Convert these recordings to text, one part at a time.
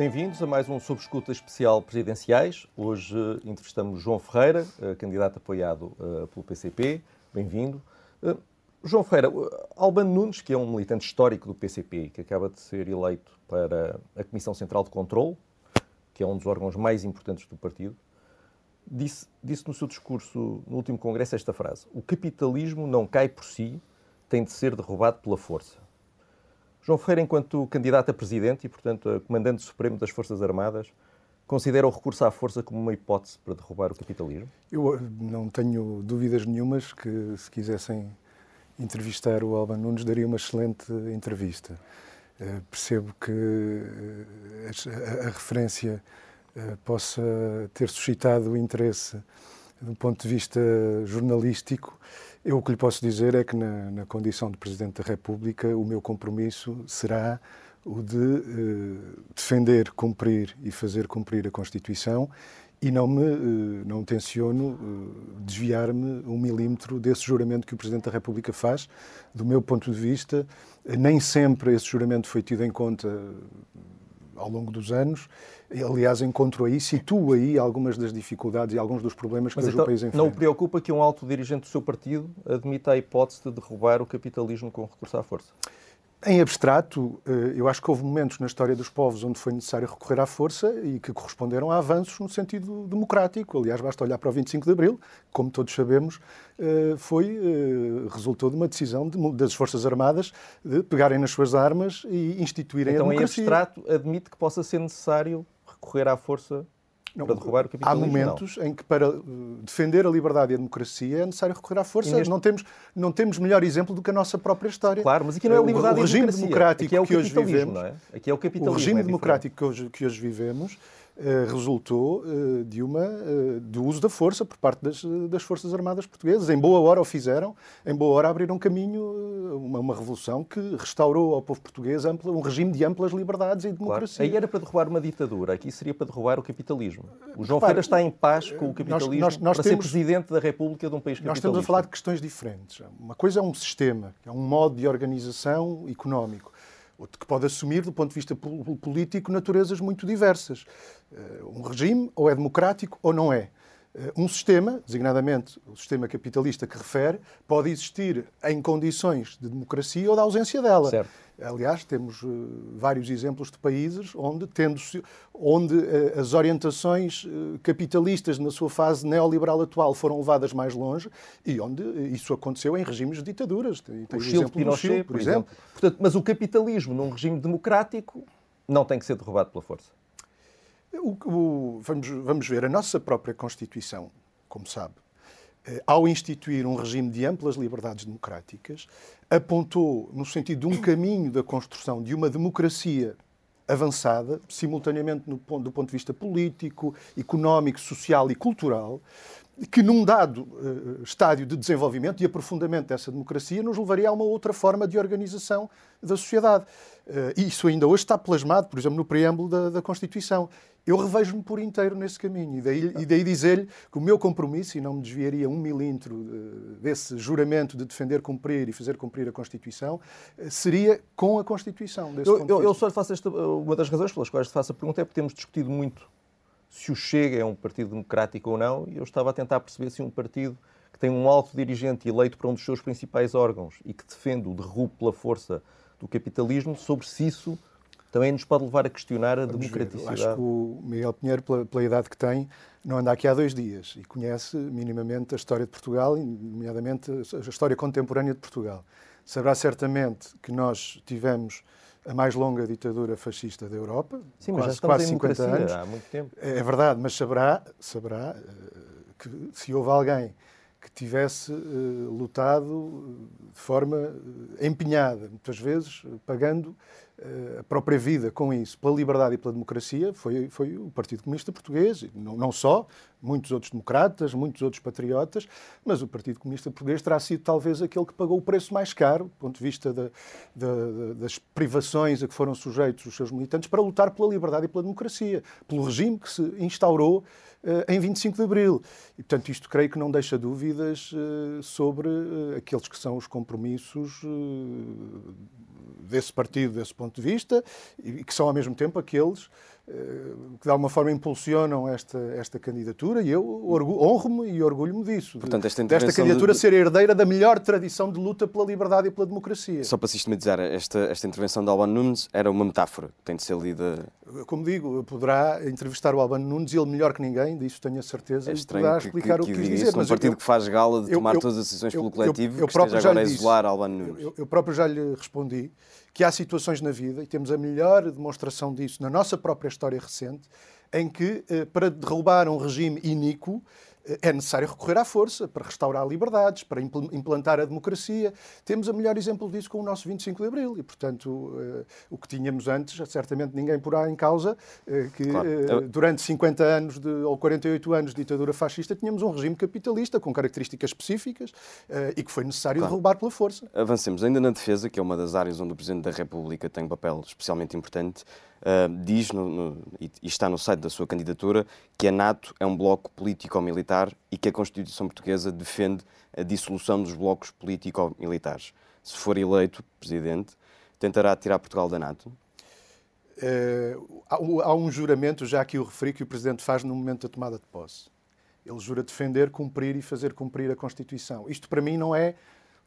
bem-vindos a mais um Sob Escuta especial presidenciais. Hoje uh, entrevistamos João Ferreira, uh, candidato apoiado uh, pelo PCP. Bem-vindo. João Ferreira, Albano Nunes, que é um militante histórico do PCP, que acaba de ser eleito para a Comissão Central de Controlo, que é um dos órgãos mais importantes do partido, disse, disse no seu discurso no último congresso esta frase: O capitalismo não cai por si, tem de ser derrubado pela força. João Ferreira, enquanto candidato a presidente e, portanto, a comandante supremo das Forças Armadas, considera o recurso à força como uma hipótese para derrubar o capitalismo? Eu eh, não tenho dúvidas nenhumas que, se quisessem entrevistar o Alban Nunes, daria uma excelente entrevista. Uh, percebo que uh, a, a, referência uh, possa ter suscitado interesse do ponto de vista jornalístico eu o que lhe posso dizer é que, na, na condição de Presidente da República, o meu compromisso será o de eh, defender, cumprir e fazer cumprir a Constituição e não me eh, não tenciono eh, desviar-me um milímetro desse juramento que o Presidente da República faz. Do meu ponto de vista, nem sempre esse juramento foi tido em conta ao longo dos anos. Aliás, encontro aí, situo aí algumas das dificuldades e alguns dos problemas que Mas hoje então, o país enfrenta. Não o preocupa que um alto dirigente do seu partido admita a hipótese de derrubar o capitalismo com recurso à força? Em abstrato, eh, eu acho que houve momentos na história dos povos onde foi necessário recorrer à força e que corresponderam a avanços no sentido democrático. Aliás, basta olhar para o 25 de Abril, como todos sabemos, eh, foi, eh, resultou de uma decisão das Forças Armadas de pegarem nas suas armas e instituírem então, a democracia. Então, em abstrato, admite que possa ser necessário recorrer à força não, para derrubar o capitalismo. Há momentos não. em que, para uh, defender a liberdade e a democracia, é necessário recorrer à força. Neste... Não, temos, não temos melhor exemplo do que a nossa própria história. Claro, mas aqui não é a liberdade o, o regime democrático aqui é o que hoje vivemos. Não é? Aqui é o capitalismo. O regime é democrático que hoje, que hoje vivemos eh, resultou uh, de uma, uh, do uso da força por parte das, das, Forças Armadas Portuguesas. Em boa hora o fizeram, em boa hora abriram caminho, uma, uma, revolução que restaurou ao povo português ampla, um regime de amplas liberdades e democracia. Claro. Aí era para derrubar uma ditadura, aqui seria para derrubar o capitalismo. O João Ferreira está em paz com o capitalismo nós, nós, nós para temos, ser Presidente da República de um país capitalista. Nós estamos a falar de questões diferentes. Uma coisa é um sistema, é um modo de organização económico que pode assumir, do ponto de vista político, naturezas muito diversas. Eh, um regime ou é democrático ou não é. Eh, um sistema, designadamente o sistema capitalista que refere, pode existir em condições de democracia ou da ausência dela. Certo. Aliás, temos uh, vários exemplos de países onde, tendo, onde uh, as orientações uh, capitalistas na sua fase neoliberal atual foram levadas mais longe e onde isso aconteceu em regimes de ditaduras. Tem, tem o, Chile, exemplo Pinochet, Chile, por, por exemplo. exemplo. Portanto, mas o capitalismo num regime democrático não tem que ser derrubado pela força. O, o, vamos, vamos ver, a nossa própria Constituição, como sabe, eh, ao instituir um regime de amplas liberdades democráticas, apontou no sentido de um caminho da construção de uma democracia avançada, simultaneamente do ponto de vista político, económico, social e cultural, que num dado uh, estádio de desenvolvimento e aprofundamento dessa democracia nos levaria a uma outra forma de organização da sociedade. Uh, isso ainda hoje está plasmado, por exemplo, no preâmbulo da, da Constituição. Eu revejo-me por inteiro nesse caminho e daí, e daí dizer-lhe que o meu compromisso, e não me desviaria um milímetro uh, desse juramento de defender, cumprir e fazer cumprir a Constituição, seria com a Constituição. eu, eu, eu, só lhe faço esta, uma das razões pelas quais lhe faço a pergunta é porque temos discutido muito se o Chega é um partido democrático ou não, e eu estava a tentar perceber se um partido que tem um alto dirigente eleito para um dos seus principais órgãos e que defende o derrubo pela força do capitalismo, sobre se isso também nos pode levar a questionar a Vamos democraticidade. Ver. Acho que o Miguel Pinheiro, pela, pela, idade que tem, não anda aqui há dois dias e conhece minimamente a história de Portugal, nomeadamente a história contemporânea de Portugal. Saberá certamente que nós tivemos a mais longa ditadura fascista da Europa, Sim, quase, quase 50 anos. Há muito tempo. É verdade, mas saberá, saberá eh, que se houve alguém que tivesse uh, lutado de forma uh, empenhada, muitas vezes pagando uh, a própria vida com isso, pela liberdade e pela democracia, foi, foi o Partido Comunista Português, não, não só, muitos outros democratas, muitos outros patriotas, mas o Partido Comunista Português terá sido talvez aquele que pagou o preço mais caro, do ponto de vista da, da, das privações a que foram sujeitos os seus militantes, para lutar pela liberdade e pela democracia, pelo regime que se instaurou em 25 de Abril. E, portanto, isto creio que não deixa dúvidas uh, sobre uh, aqueles que são os compromissos desse partido, desse ponto de vista, e que são ao mesmo tempo aqueles que de alguma forma impulsionam esta, esta candidatura e eu honro-me e orgulho-me disso. Portanto, esta desta candidatura de... ser herdeira da melhor tradição de luta pela liberdade e pela democracia. Só para sistematizar, esta, esta intervenção de Albano Nunes era uma metáfora, tem de ser lida. Como digo, poderá entrevistar o Albano Nunes ele melhor que ninguém, disso tenho a certeza, é poderá explicar que, o que, que quis dizer. Um partido eu, que faz gala de tomar eu, todas as decisões pelo coletivo, eu, que esteja agora a isolar Albano Nunes. Eu, eu próprio já lhe respondi que há situações na vida, e temos a melhor demonstração disso na nossa própria história recente, em que, eh, para derrubar um regime iníquo, eh, é necessário recorrer à força para restaurar liberdades, para implantar a democracia. Temos o melhor exemplo disso com o nosso 25 de Abril e, portanto, eh, o que tínhamos antes, certamente ninguém porá em causa que claro. durante 50 anos de, ou 48 anos de ditadura fascista tínhamos um regime capitalista com características específicas e que foi necessário claro. derrubar pela força. Avancemos ainda na defesa, que é uma das áreas onde o Presidente da República tem um papel especialmente importante. Uh, diz, no, no, e está no site da sua candidatura, que a NATO é um bloco político-militar e que a Constituição Portuguesa defende a dissolução dos blocos político-militares. Se for eleito presidente, tentará tirar Portugal da NATO? Uh, há um juramento, já que o referi, que o Presidente faz no momento da tomada de posse. Ele jura defender, cumprir e fazer cumprir a Constituição. Isto, para mim, não é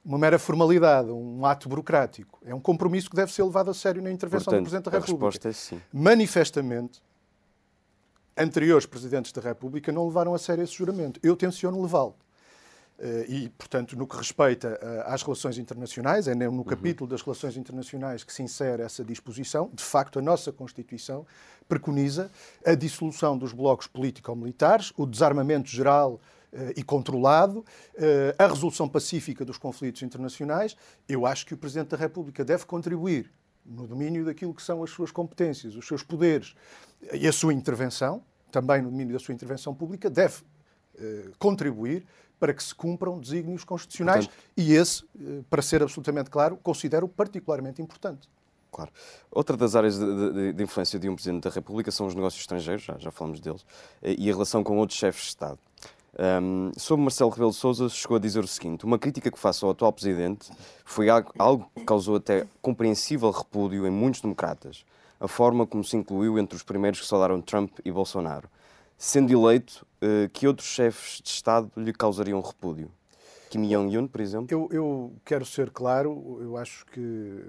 uma mera formalidade, um ato burocrático. É um compromisso que deve ser levado a sério na intervenção Portanto, do Presidente da República. A resposta é sim. Manifestamente, anteriores Presidentes da República não levaram a sério esse juramento. Eu tenciono levá-lo. Eh, e, portanto, no que respeita eh, às relações internacionais, é no uhum. capítulo das relações internacionais que se insere essa disposição. De facto, a nossa Constituição preconiza a dissolução dos blocos político-militares, o desarmamento geral e controlado, eh, a resolução pacífica dos conflitos internacionais, eu acho que o Presidente da República deve contribuir no domínio daquilo que são as suas competências, os seus poderes e a sua intervenção, também no domínio da sua intervenção pública, deve eh, contribuir para que se cumpram desígnios constitucionais Portanto, e esse, para ser absolutamente claro, considero particularmente importante. Claro. Outra das áreas de, de, de, influência de um Presidente da República são os negócios estrangeiros, já, já falamos deles, e a relação com outros chefes de Estado. Um, sobre Marcelo Rebelo de Sousa, chegou a dizer o seguinte: uma crítica que faço ao atual presidente foi algo, que causou até compreensível repúdio em muitos democratas, a forma como se incluiu entre os primeiros que saudaram Trump e Bolsonaro. Sendo eleito, uh, que outros chefes de Estado lhe causariam repúdio? Kim Jong-un, por exemplo? Eu, eu, quero ser claro, eu acho que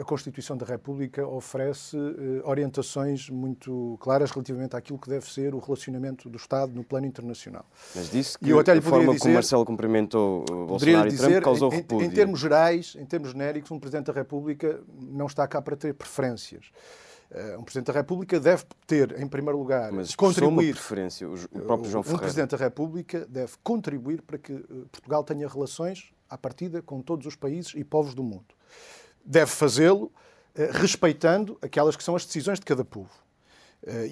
a, Constituição da República oferece uh, orientações muito claras relativamente àquilo que deve ser o relacionamento do Estado no plano internacional. Mas disse que eu até lhe a forma dizer, como Marcelo cumprimentou Bolsonaro dizer, e Trump causou em, repúdio. Em, em termos gerais, em termos genéricos, um Presidente da República não está cá para ter preferências. Uh, um Presidente da República deve ter, em primeiro lugar, Mas contribuir. Uma preferência, o próprio João Ferreira. Um Presidente da República deve contribuir para que uh, Portugal tenha relações à partida com todos os países e povos do mundo. Deve fazê-lo uh, respeitando aquelas que são as decisões de cada povo.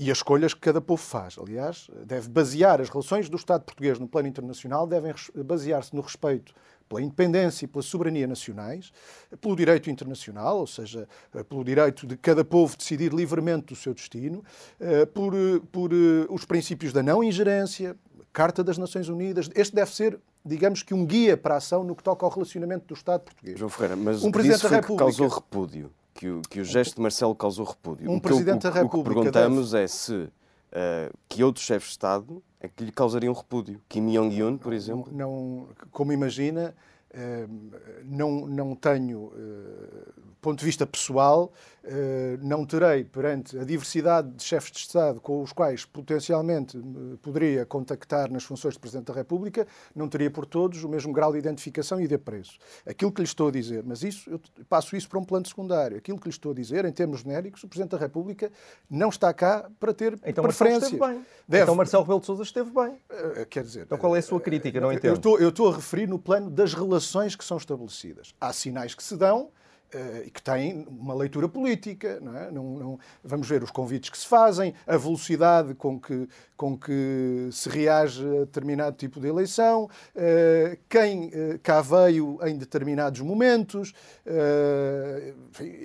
E as escolhas que cada povo faz. Aliás, deve basear as relações do Estado português no plano internacional, devem basear-se no respeito pela independência e pela soberania nacionais, pelo direito internacional, ou seja, eh, pelo direito de cada povo decidir livremente do seu destino, eh, por, eh, por os princípios da não ingerência, Carta das Nações Unidas. Este deve ser digamos que um guia para a ação no que toca ao relacionamento do Estado português. João Ferreira, mas um Presidente da República causou repúdio, que o, que o gesto de Marcelo causou repúdio. Um o Presidente eu, da República. O que perguntamos deve... é se uh, que outros chefes de Estado é que lhe causariam repúdio. Kim Jong-un, por exemplo? Não, como imagina, não, não tenho, eh, ponto de vista pessoal, eh, não terei perante a diversidade de chefes de Estado com os quais potencialmente poderia contactar nas funções de Presidente da República, não teria por todos o mesmo grau de identificação e de apreço. Aquilo que lhe estou a dizer, mas isso eu passo isso para um plano secundário. Aquilo que lhe estou a dizer, em termos genéricos, o Presidente da República não está cá para ter então, bem. Deve... Então Marcelo Rebelo de Sousa esteve bem. Uh, quer dizer... Então qual é a sua crítica? Não entendo. Eu estou, eu estou a referir no plano das relações que são estabelecidas. Há sinais que se dão, eh, e que têm uma leitura política. Não, é? não, não vamos ver os convites que se fazem, a velocidade com que, com que se reage a determinado tipo de eleição, eh, quem eh, cá veio em determinados momentos.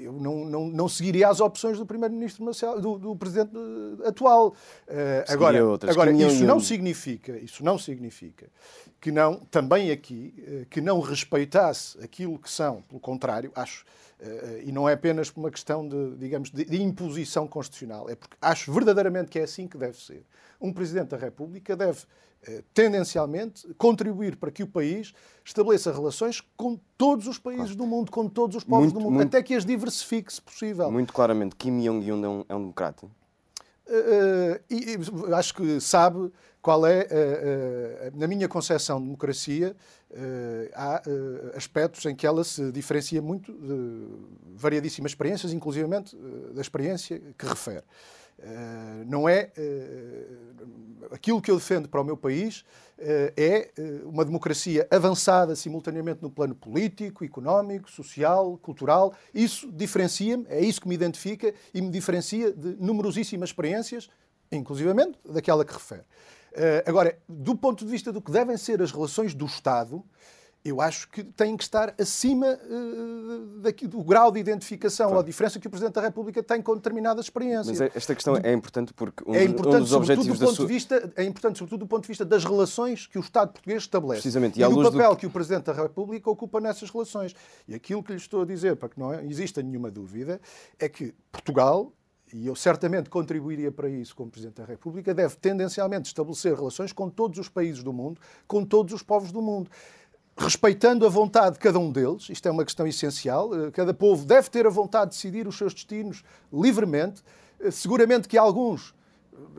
Eu não, não, não seguiria as opções do Primeiro-Ministro do, do Presidente atual. Agora, agora isso não significa, isso não significa que não, também aqui, que não respeitasse aquilo que são, pelo contrário, acho e não é apenas por uma questão de, digamos, de, imposição constitucional, é porque acho verdadeiramente que é assim que deve ser. Um Presidente da República deve tendencialmente, contribuir para que o país estabeleça relações com todos os países claro. do mundo, com todos os povos muito, do mundo, muito, até que as diversifique, se possível. Muito claramente, Kim Jong-un é, um, é um democrata? Uh, e, acho que sabe qual é, uh, uh, na minha concepção de democracia, há aspectos em que ela se diferencia muito de variadíssimas experiências, inclusivamente da experiência que refere. Não é aquilo que eu defendo para o meu país é uma democracia avançada simultaneamente no plano político, económico, social, cultural. Isso diferencia-me, é isso que me identifica e me diferencia de numerosíssimas experiências, inclusivamente daquela que refere. Agora, do ponto de vista do que devem ser as relações do Estado, eu acho que têm que estar acima uh, daqui, do grau de identificação claro. ou a diferença que o Presidente da República tem com determinadas experiências. Mas esta questão é importante porque um, é importante, um dos objetivos do ponto sua... de vista É importante, sobretudo, do ponto de vista das relações que o Estado português estabelece. Precisamente. E, e do papel do... que o Presidente da República ocupa nessas relações. E aquilo que lhe estou a dizer, para que não exista nenhuma dúvida, é que Portugal e eu certamente contribuiria para isso como Presidente da República, deve tendencialmente estabelecer relações com todos os países do mundo, com todos os povos do mundo respeitando a vontade de cada um deles, isto é uma questão essencial, eh, cada povo deve ter a vontade de decidir os seus destinos livremente. Eh, seguramente que alguns,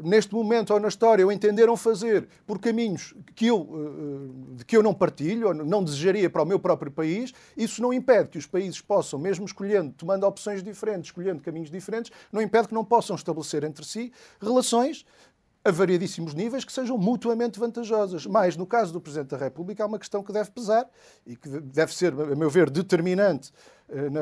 neste momento ou na história, o entenderam fazer por caminhos que eu, de que eu não partilho, ou não desejaria para o meu próprio país. Isso não impede que os países possam, mesmo escolhendo, tomando opções diferentes, escolhendo caminhos diferentes, não impede que não possam estabelecer entre si relações a variadíssimos níveis que sejam mutuamente vantajosas. Mas, no caso do Presidente da República, há uma questão que deve pesar e que deve ser, a meu ver, determinante eh,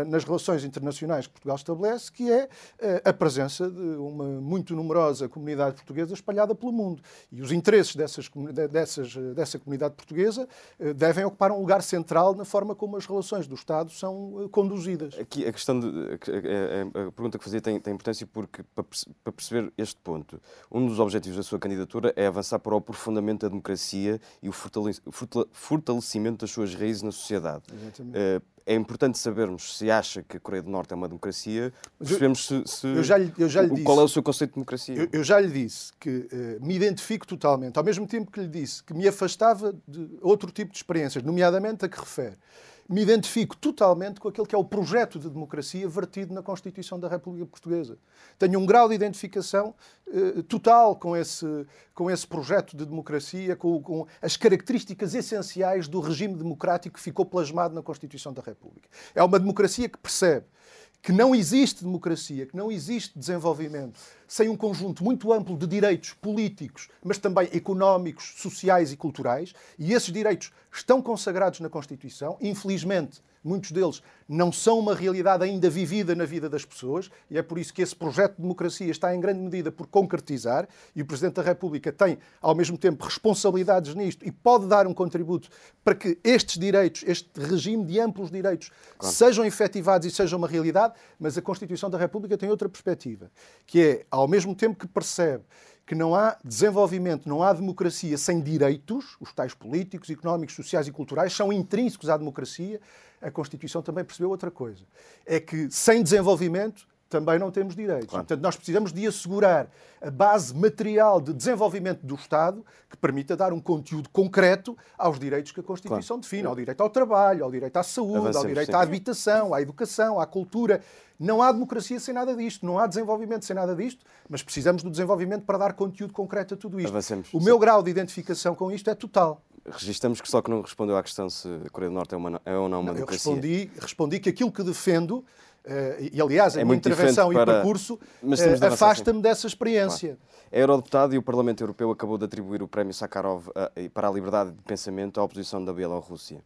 nas relações internacionais que Portugal estabelece, que é eh, a presença de uma muito numerosa comunidade portuguesa espalhada pelo mundo. E os interesses dessas, dessas, dessa comunidade portuguesa eh, devem ocupar um lugar central na forma como as relações do Estado são conduzidas. Aqui a questão de, a, pergunta que fazia tem, tem importância porque para perceber este ponto, um dos objetivos da sua candidatura é avançar para o aprofundamento da democracia e o fortalecimento das suas raízes na sociedade. Exatamente é importante sabermos se acha que a Coreia do Norte é uma democracia, percebemos se, se eu já lhe, eu já lhe o, disse, qual é o seu conceito de democracia. Eu, eu já lhe disse que uh, me identifico totalmente, ao mesmo tempo que lhe disse que me afastava de outro tipo de experiências, nomeadamente a que refere me identifico totalmente com aquele que é o projeto de democracia vertido na Constituição da República Portuguesa. Tenho um grau de identificação eh, total com esse, com esse projeto de democracia, com, com, as características essenciais do regime democrático que ficou plasmado na Constituição da República. É uma democracia que percebe que não existe democracia, que não existe desenvolvimento sem um conjunto muito amplo de direitos políticos, mas também económicos, sociais e culturais, e esses direitos estão consagrados na Constituição, infelizmente muitos deles não são uma realidade ainda vivida na vida das pessoas, e é por isso que esse projeto de democracia está em grande medida por concretizar, e o Presidente da República tem, ao mesmo tempo, responsabilidades nisto e pode dar um contributo para que estes direitos, este regime de amplos direitos, claro. sejam efetivados e sejam uma realidade, mas a Constituição da República tem outra perspectiva, que é, ao mesmo tempo que percebe que não há desenvolvimento, não há democracia sem direitos, os tais políticos, económicos, sociais e culturais são intrínsecos à democracia, a Constituição também percebeu outra coisa. É que sem desenvolvimento também não temos direitos. Claro. Portanto, nós precisamos de assegurar a base material de desenvolvimento do Estado que permita dar um conteúdo concreto aos direitos que a Constituição claro. define, ao direito ao trabalho, ao direito à saúde, Avancemos, ao direito sim. à habitação, à educação, à cultura. Não há democracia sem nada disto, não há desenvolvimento sem nada disto, mas precisamos do desenvolvimento para dar conteúdo concreto a tudo isto. Avancemos. O meu grau de identificação com isto é total. Registamos que só que não respondeu à questão se a Coreia do Norte é, uma, é ou não uma não, democracia. Eu respondi, respondi que aquilo que defendo e aliás, a é minha intervenção para... e percurso uh, afasta-me dessa experiência. Claro. É eurodeputado e o Parlamento Europeu acabou de atribuir o prémio Sakharov uh, para a liberdade de pensamento à oposição da Bielorrússia.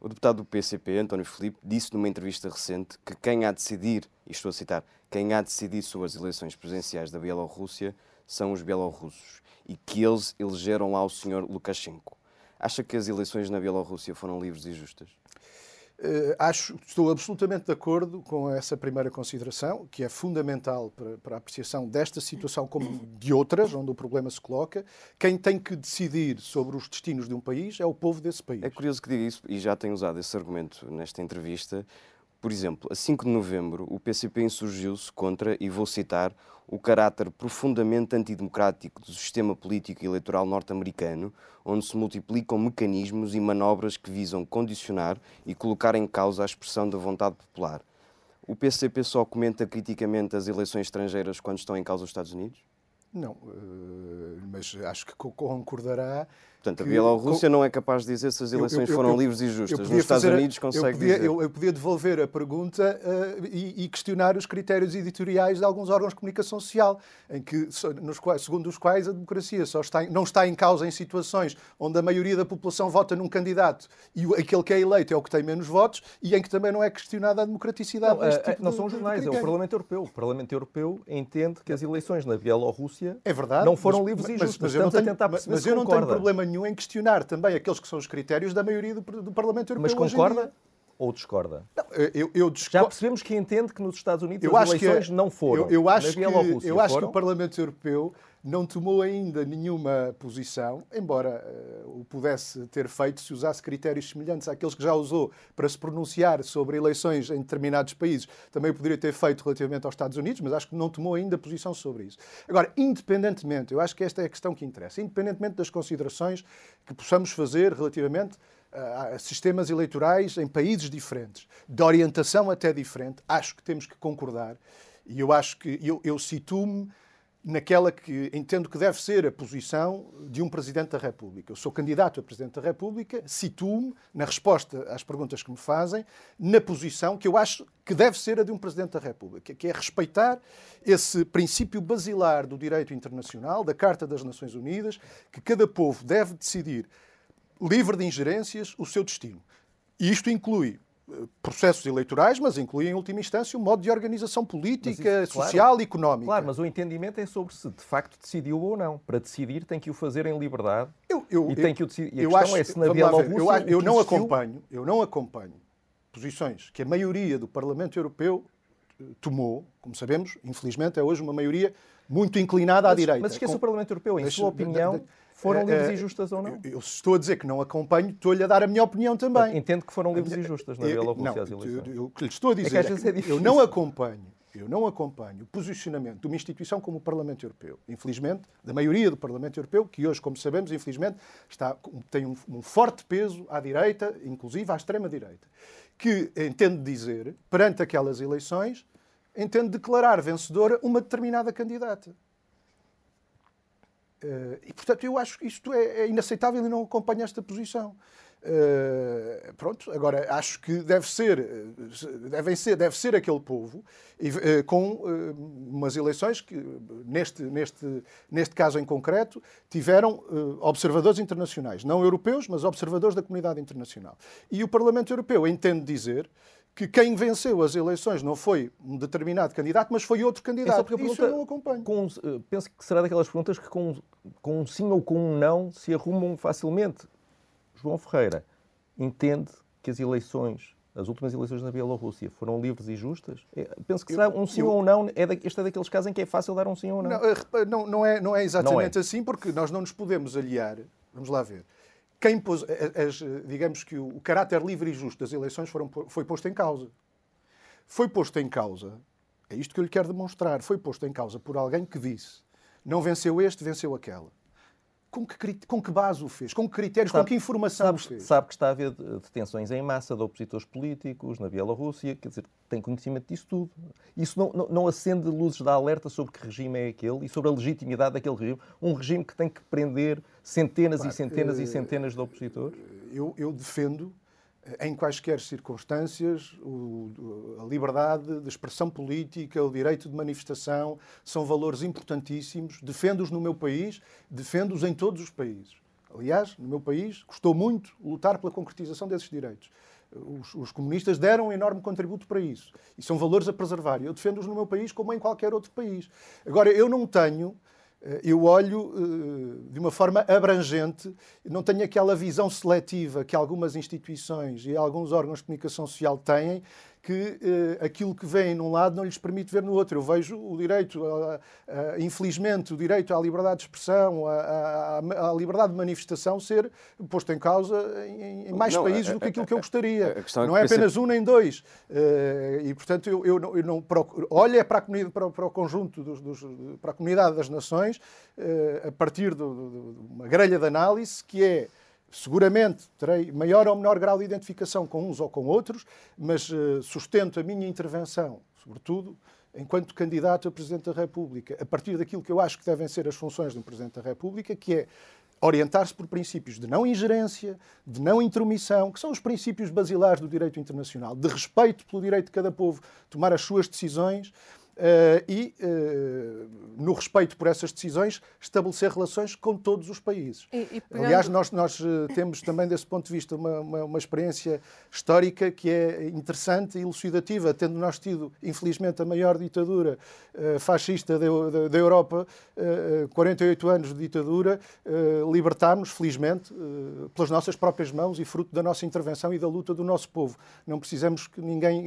O deputado do PCP, António Filipe, disse numa entrevista recente que quem há de decidir, e estou a citar, quem há de decidir sobre as eleições presidenciais da Bielorrússia são os bielorrussos e que eles elegeram lá o Sr. Lukashenko. Acha que as eleições na Bielorrússia foram livres e justas? Uh, acho, estou absolutamente de acordo com essa primeira consideração, que é fundamental para, para, a apreciação desta situação como de outras, onde o problema se coloca. Quem tem que decidir sobre os destinos de um país é o povo desse país. É curioso que diga isso, e já tenho usado esse argumento nesta entrevista, Por exemplo, a 5 de novembro, o PCP insurgiu-se contra, e vou citar, o caráter profundamente antidemocrático do sistema político e eleitoral norte-americano, onde se multiplicam mecanismos e manobras que visam condicionar e colocar em causa a expressão da vontade popular. O PCP só comenta criticamente as eleições estrangeiras quando estão em causa os Estados Unidos? Não, eh, mas acho que concordará Portanto, a Bielorrússia não é capaz de dizer se as eleições eu, eu, foram livres e justas. Nos Estados Unidos consegue podia, dizer. Eu, podia devolver a pergunta uh, e, e, questionar os critérios editoriais de alguns órgãos de comunicação social, em que, nos quais, segundo os quais a democracia só está, não está em causa em situações onde a maioria da população vota num candidato e aquele que é eleito é o que tem menos votos e em que também não é questionada a democraticidade não, deste tipo Não de, são jornais, é o Parlamento Europeu. O Parlamento Europeu entende que as eleições na Bielorrússia é verdade, não foram mas, livres e justas. Mas, mas eu não tenho, mas, mas eu não tenho problema nenhum em questionar também aqueles que são os critérios da maioria do, do Parlamento Europeu. Mas concorda ou discorda? Não, eu, eu discordo. Já percebemos que entende que nos Estados Unidos eu as eleições que, não foram. Eu, eu acho, que, eu acho que o Parlamento Europeu não tomou ainda nenhuma posição, embora uh, o pudesse ter feito se usasse critérios semelhantes àqueles que já usou para se pronunciar sobre eleições em determinados países. Também poderia ter feito relativamente aos Estados Unidos, mas acho que não tomou ainda posição sobre isso. Agora, independentemente, eu acho que esta é a questão que interessa, independentemente das considerações que possamos fazer relativamente a sistemas eleitorais em países diferentes, de orientação até diferente, acho que temos que concordar. E eu acho que eu, eu situo-me naquela que entendo que deve ser a posição de um Presidente da República. Eu sou candidato a Presidente da República, situo-me, na resposta às perguntas que me fazem, na posição que eu acho que deve ser a de um Presidente da República, que é respeitar esse princípio basilar do direito internacional, da Carta das Nações Unidas, que cada povo deve decidir, livre de ingerências, o seu destino. E isto inclui processos eleitorais, mas inclui, em última instância, o modo de organização política, isso, social claro, e económica. Claro, mas o entendimento é sobre se de facto decidiu ou não. Para decidir tem que o fazer em liberdade eu, eu, e tem que o decidir. E a eu questão acho, é se na Bielorrússia... Eu, eu não existiu... acompanho, eu não acompanho posições que a maioria do Parlamento Europeu eh, tomou, como sabemos, infelizmente é hoje uma maioria muito inclinada à mas, direita. Mas esqueça Com... o Parlamento Europeu, em sua opinião... De, de, foram é, livres e justas ou não? Eu, estou a dizer que não acompanho, estou-lhe a dar a minha opinião também. Entendo que foram livres e justas na Bielorrússia as eleições. O que lhe estou a dizer é que, é que eu não acompanho eu não acompanho o posicionamento de uma instituição como o Parlamento Europeu, infelizmente, da maioria do Parlamento Europeu, que hoje, como sabemos, infelizmente, está, tem um, um forte peso à direita, inclusive à extrema-direita, que entende dizer, perante aquelas eleições, entende declarar vencedora uma determinada candidata. Uh, e, portanto, eu acho que isto é, é inaceitável e não acompanho esta posição. Uh, pronto, agora acho que deve ser, devem ser, deve ser aquele povo e, uh, com uh, umas eleições que, neste, neste, neste caso em concreto, tiveram observadores internacionais, não europeus, mas observadores da comunidade internacional. E o Parlamento Europeu entende dizer que quem venceu as eleições não foi um determinado candidato, mas foi outro candidato. Isso eu não acompanho. Com, penso que será daquelas perguntas que com, com um sim ou com um não se arrumam facilmente. João Ferreira entende que as eleições, as últimas eleições na Bielorrússia, foram livres e justas? É, penso que será um sim eu, ou um não. É da, este é daqueles casos em que é fácil dar um sim ou não. Não, eh, não, não é, não é exatamente não é. assim, porque nós não nos podemos aliar. Vamos lá ver quem pôs, as, digamos que o, caráter livre e justo das eleições foram, foi posto em causa. Foi posto em causa, é isto que eu lhe quero demonstrar, foi posto em causa por alguém que disse não venceu este, venceu aquela. Com que, com que base o fez? Com que critérios? Sabe, com que informação sabe, o fez? Sabe que está a haver detenções em massa de opositores políticos na Bielorrússia, quer dizer, tem conhecimento disso tudo. Isso não, não, não acende luzes da alerta sobre que regime é aquele e sobre a legitimidade daquele regime. Um regime que tem que prender centenas claro, e centenas uh, e centenas de opositores? Eu, eu defendo em quaisquer circunstâncias, o, a liberdade de expressão política, o direito de manifestação, são valores importantíssimos. Defendo-os no meu país, defendo-os em todos os países. Aliás, no meu país, custou muito lutar pela concretização desses direitos. Os, os, comunistas deram um enorme contributo para isso. E são valores a preservar. Eu defendo-os no meu país como em qualquer outro país. Agora, eu não tenho eh, eu olho eh, de uma forma abrangente, não tenho aquela visão seletiva que algumas instituições e alguns órgãos de comunicação social têm, que uh, aquilo que vem num lado não lhes permite ver no outro. Eu vejo o direito, uh, uh, infelizmente, o direito à liberdade de expressão, à, liberdade de manifestação ser posto em causa em, em mais não, países a, do que aquilo que eu gostaria. É não é apenas um nem dois. e, portanto, eu, eu não, eu não procuro, olha para, a comunidade, para, para o conjunto, dos, dos, para a comunidade das nações, a partir de uma grelha de análise que é Seguramente terei maior ou menor grau de identificação com uns ou com outros, mas uh, sustento a minha intervenção, sobretudo enquanto candidato a Presidente da República, a partir daquilo que eu acho que devem ser as funções de um Presidente da República, que é orientar-se por princípios de não ingerência, de não intromissão, que são os princípios basilares do direito internacional, de respeito pelo direito de cada povo tomar as suas decisões e, uh, no respeito por essas decisões, estabelecer relações com todos os países. E, e pegando... Aliás, nós, nós uh, temos também, desse ponto de vista, uma, uma, uma, experiência histórica que é interessante e elucidativa, tendo nós tido, infelizmente, a maior ditadura fascista da, da, da Europa, 48 anos de ditadura, libertámos, felizmente, pelas nossas próprias mãos e fruto da nossa intervenção e da luta do nosso povo. Não precisamos que ninguém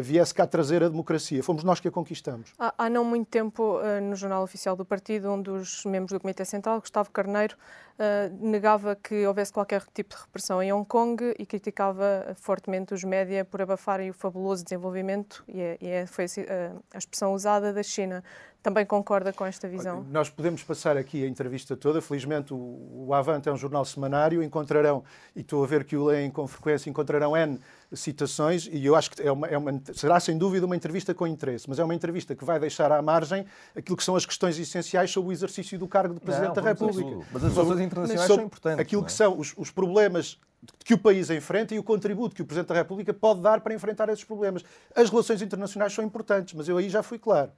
viesse cá trazer a democracia. Fomos nós nós que a conquistamos. Há, há não muito tempo, uh, no Jornal Oficial do Partido, um dos membros do Comitê Central, Gustavo Carneiro, uh, negava que houvesse qualquer tipo de repressão em Hong Kong e criticava fortemente os média por abafarem o fabuloso desenvolvimento, e, é, e é, foi uh, a expressão usada, da China. Também concorda com esta visão? Nós podemos passar aqui a entrevista toda. Felizmente, o, o Avante é um jornal semanário. Encontrarão, e estou a ver que o leem com frequência, encontrarão N citações. E eu acho que é uma, é uma, será, sem dúvida, uma entrevista com interesse. Mas é uma entrevista que vai deixar à margem aquilo que são as questões essenciais sobre o exercício do cargo de Presidente não, da República. Mas as internacionais são importantes. Aquilo é? que são os, os problemas que o país enfrenta e o contributo que o Presidente da República pode dar para enfrentar esses problemas. As relações internacionais são importantes, mas eu aí já fui claro.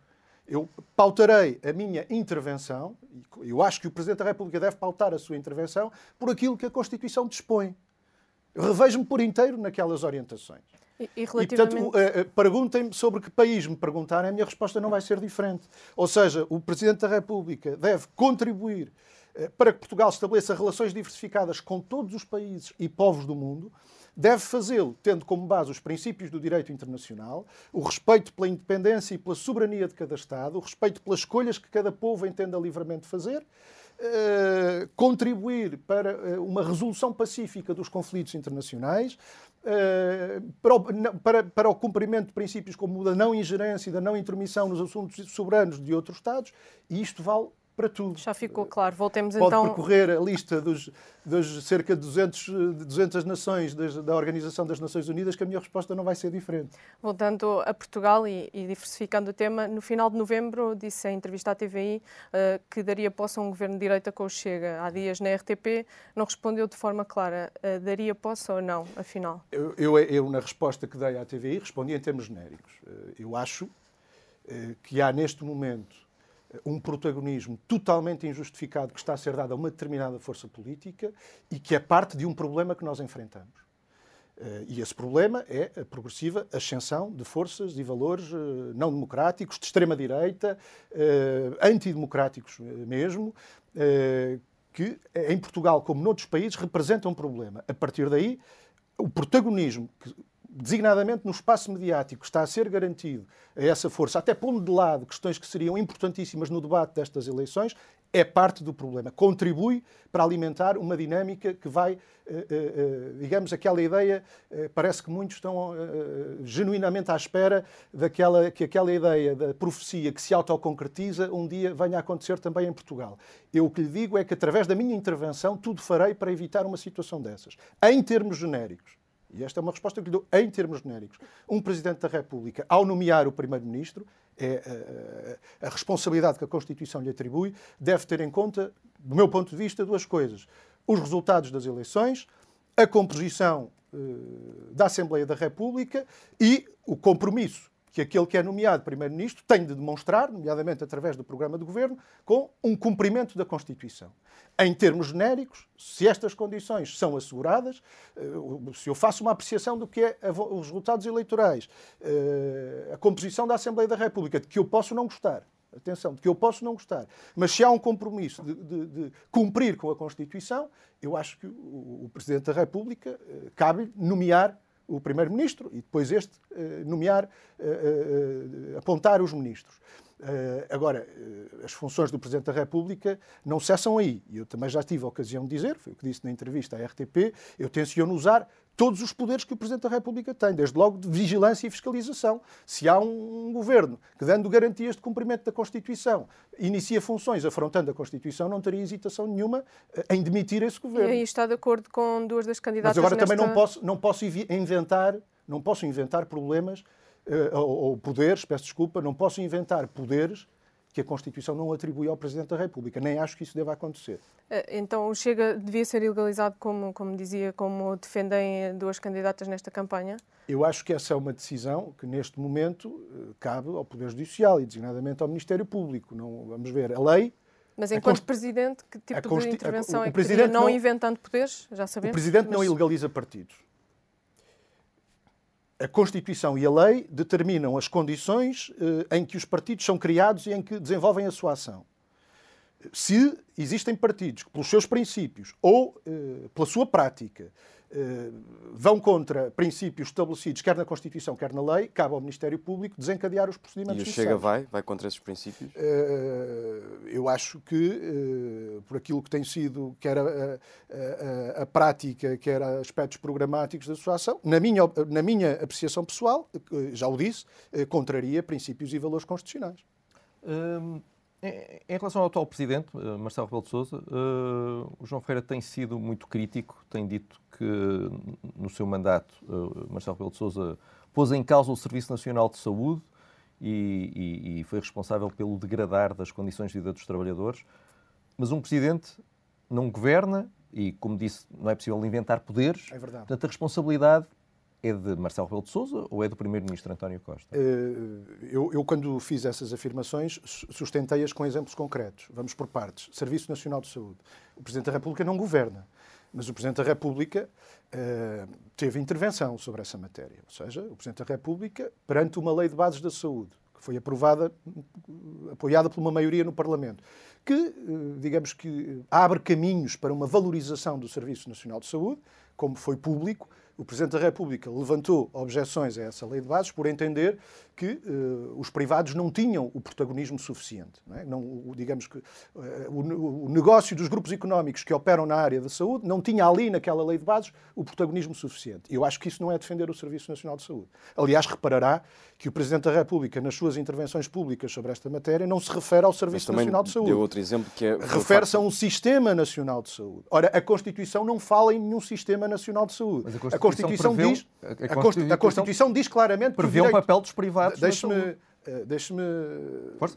Eu pautarei a minha intervenção, eu acho que o Presidente da República deve pautar a sua intervenção, por aquilo que a Constituição dispõe. Revejo-me por inteiro naquelas orientações. E, e, relativamente... e portanto, uh, uh, perguntem-me sobre que país me perguntarem, a minha resposta não vai ser diferente. Ou seja, o Presidente da República deve contribuir uh, para que Portugal estabeleça relações diversificadas com todos os países e povos do mundo, deve fazê-lo tendo como base os princípios do direito internacional, o respeito pela independência e pela soberania de cada Estado, o respeito pelas escolhas que cada povo entenda livremente fazer, Uh, contribuir para uh, uma resolução pacífica dos conflitos internacionais, para, o, para, para, o, cumprimento de princípios como o da não ingerência e da não intromissão nos assuntos soberanos de outros Estados, e isto vale para tudo. Já ficou claro. Voltemos Pode então. Pode percorrer a lista dos, dos cerca de 200, 200 nações das, da Organização das Nações Unidas, que a minha resposta não vai ser diferente. Voltando a Portugal e, e diversificando o tema, no final de novembro disse em entrevista à TVI uh, que daria posse a um governo de direita com o Chega. Há dias na RTP não respondeu de forma clara. Uh, daria posse ou não, afinal? Eu, eu, eu, na resposta que dei à TVI, respondi em termos genéricos. Uh, eu acho que há neste momento um protagonismo totalmente injustificado que está a ser dado a uma determinada força política e que é parte de um problema que nós enfrentamos. Eh, e esse problema é a progressiva ascensão de forças e valores eh, não democráticos, de extrema-direita, eh, antidemocráticos mesmo, que em Portugal, como noutros países, representam um problema. A partir daí, o protagonismo designadamente no espaço mediático, está a ser garantido a essa força, até pondo de lado questões que seriam importantíssimas no debate destas eleições, é parte do problema. Contribui para alimentar uma dinâmica que vai, eh, eh, eh, digamos, aquela ideia, parece que muitos estão genuinamente à espera daquela, que aquela ideia da profecia que se autoconcretiza um dia venha a acontecer também em Portugal. Eu o que lhe digo é que, através da minha intervenção, tudo farei para evitar uma situação dessas. Em termos genéricos, e esta é uma resposta que lhe dou em termos genéricos, um Presidente da República, ao nomear o Primeiro-Ministro, é a, eh, eh, a, responsabilidade que a Constituição lhe atribui, deve ter em conta, do meu ponto de vista, duas coisas. Os resultados das eleições, a composição uh, da Assembleia da República e o compromisso que aquele que é nomeado Primeiro-Ministro tem de demonstrar, nomeadamente através do programa de governo, com um cumprimento da Constituição. Em termos genéricos, se estas condições são asseguradas, eh, se eu faço uma apreciação do que é os resultados eleitorais, eh, a composição da Assembleia da República, de que eu posso não gostar, atenção, de que eu posso não gostar, mas se há um compromisso de, de, de cumprir com a Constituição, eu acho que o, o Presidente da República eh, cabe nomear o Primeiro-Ministro e depois este uh, nomear, uh, apontar os ministros. agora, as funções do Presidente da República não cessam aí. Eu também já tive a ocasião de dizer, foi o que disse na entrevista à RTP, eu tenciono usar todos os poderes que o Presidente da República tem, desde logo de vigilância e fiscalização. Se há um governo que, dando garantias de cumprimento da Constituição, inicia funções afrontando a Constituição, não teria hesitação nenhuma eh, em demitir esse governo. E aí está de acordo com duas das candidatas Mas agora nesta... também não posso, não posso inventar, não posso inventar problemas uh, ou, ou poderes, peço desculpa, não posso inventar poderes que a Constituição não atribui ao Presidente da República. Nem acho que isso deva acontecer. Eh, então o Chega devia ser ilegalizado, como, como dizia, como defendem duas candidatas nesta campanha? Eu acho que essa é uma decisão que, neste momento, eh, cabe ao Poder Judicial e, designadamente, ao Ministério Público. Não, vamos ver, a lei... Mas enquanto Const... Presidente, que tipo de intervenção a, o, o é que teria, não, não inventando poderes? Já sabemos. O Presidente mas... não ilegaliza partidos a Constituição e a lei determinam as condições eh, em que os partidos são criados e em que desenvolvem a sua ação. Se existem partidos que, pelos seus princípios ou eh, pela sua prática, vão contra princípios estabelecidos quer na Constituição, quer na lei, cabe ao Ministério Público desencadear os procedimentos E o Chega vai? Vai contra esses princípios? Eh, eu acho que, por aquilo que tem sido, quer a, a, a, prática, quer aspectos programáticos da sua ação, na minha, na minha apreciação pessoal, já o disse, contraria princípios e valores constitucionais. Hum, em relação ao atual presidente, eh, Marcelo Rebelo de Sousa, uh, o João Ferreira tem sido muito crítico, tem dito que no seu mandato uh, Marcelo Rebelo de Sousa pôs em causa o Serviço Nacional de Saúde e, e, e, foi responsável pelo degradar das condições de vida dos trabalhadores. Mas um presidente não governa e, como disse, não é possível inventar poderes. É verdade. Portanto, a responsabilidade é de Marcelo Rebelo de Sousa ou é do Primeiro-Ministro António Costa? Eh, eu, eu, quando fiz essas afirmações, sustentei-as com exemplos concretos. Vamos por partes. Serviço Nacional de Saúde. O Presidente da República não governa, mas o Presidente da República uh, teve intervenção sobre essa matéria. Ou seja, o Presidente da República, perante uma lei de bases da saúde, que foi aprovada, apoiada por uma maioria no Parlamento, que, uh, digamos que, abre caminhos para uma valorização do Serviço Nacional de Saúde, como foi público, o Presidente da República levantou objeções a essa lei de bases por entender que uh, os privados não tinham o protagonismo suficiente. Não, é? não o, digamos que uh, o, o, negócio dos grupos económicos que operam na área da saúde não tinha ali, naquela lei de bases, o protagonismo suficiente. Eu acho que isso não é defender o Serviço Nacional de Saúde. Aliás, reparará que o Presidente da República, nas suas intervenções públicas sobre esta matéria, não se refere ao Serviço Nacional de Saúde. Deu outro exemplo que é. Refere-se a um Sistema Nacional de Saúde. Ora, a Constituição não fala em nenhum Sistema Nacional de Saúde. Mas a Constituição, a Constituição preveu, diz. A Constituição, a Constituição diz claramente. Prevê o papel dos privados. Deixe-me deixe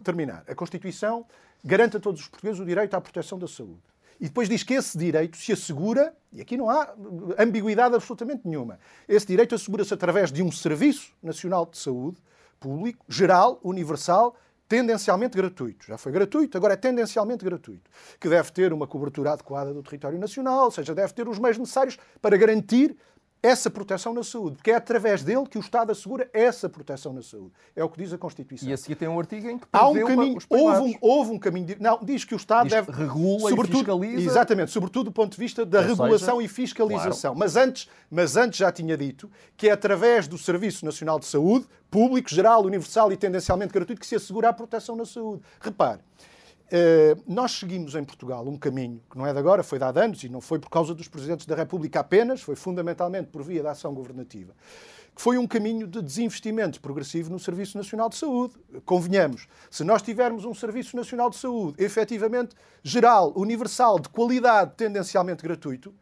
terminar. A Constituição garante a todos os portugueses o direito à proteção da saúde. E depois diz que esse direito se assegura, e aqui não há ambiguidade absolutamente nenhuma, esse direito assegura-se através de um Serviço Nacional de Saúde público, geral, universal, tendencialmente gratuito. Já foi gratuito, agora é tendencialmente gratuito. Que deve ter uma cobertura adequada do território nacional, ou seja, deve ter os meios necessários para garantir essa proteção na saúde, porque é através dele que o Estado assegura essa proteção na saúde. É o que diz a Constituição. E a seguir tem um artigo em que há um caminho, houve um, houve um caminho, de, não, diz que o Estado diz deve regula sobretudo, e fiscaliza. Exatamente, sobretudo do ponto de vista da Ou regulação seja, e fiscalização. Claro. Mas antes, mas antes já tinha dito que é através do Serviço Nacional de Saúde, público, geral, universal e tendencialmente gratuito que se assegura a proteção na saúde. Repare, Uh, nós seguimos em Portugal um caminho que não é de agora, foi de há anos e não foi por causa dos presidentes da República apenas, foi fundamentalmente por via da ação governativa, que foi um caminho de desinvestimento progressivo no Serviço Nacional de Saúde. Convenhamos, se nós tivermos um Serviço Nacional de Saúde efetivamente geral, universal, de qualidade, tendencialmente gratuito,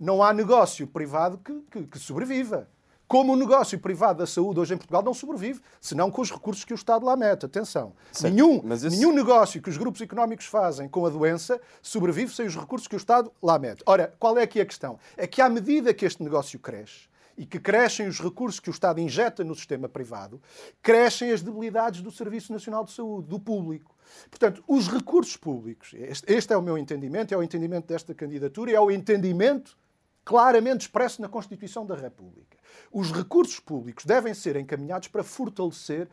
não há negócio privado que, que, que sobreviva. Como o negócio privado da saúde hoje em Portugal não sobrevive, senão com os recursos que o Estado lá mete. Atenção. nenhum, esse... nenhum negócio que os grupos económicos fazem com a doença sobrevive sem os recursos que o Estado lá mete. Ora, qual é aqui a questão? É que à medida que este negócio cresce, e que crescem os recursos que o Estado injeta no sistema privado, crescem as debilidades do Serviço Nacional de Saúde, do público. Portanto, os recursos públicos, este, este é o meu entendimento, é o entendimento desta candidatura, é o entendimento claramente expresso na Constituição da República. Os recursos públicos devem ser encaminhados para fortalecer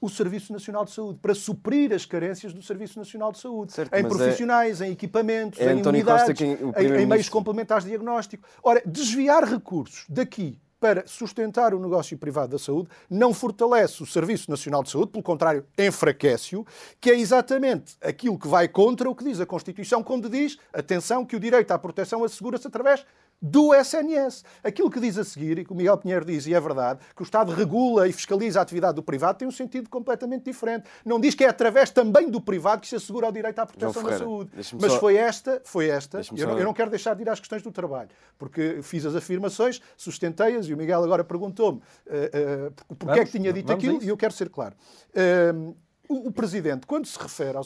o Serviço Nacional de Saúde, para suprir as carências do Serviço Nacional de Saúde, certo, em é- profissionais, é, em equipamentos, é em António unidades, quem, em, em meios complementares de diagnóstico. Ora, desviar recursos daqui para sustentar o negócio privado da saúde, não fortalece o Serviço Nacional de Saúde, pelo contrário, enfraquece-o, que é exatamente aquilo que vai contra o que diz a Constituição, quando diz, atenção, que o direito à proteção assegura-se através do SNS. Aquilo que diz a seguir, e que o Miguel Pinheiro diz, e é verdade, que o Estado regula e fiscaliza a atividade do privado, tem um sentido completamente diferente. Não diz que é através também do privado que se assegura o direito à proteção da saúde. Mas só... foi esta, foi esta. Eu, não, eu, não, quero deixar de ir às questões do trabalho, porque fiz as afirmações, sustentei-as, e o Miguel agora perguntou-me uh, uh, porque é que tinha dito aquilo, e eu quero ser claro. Uh, o, o, Presidente, quando se refere ao,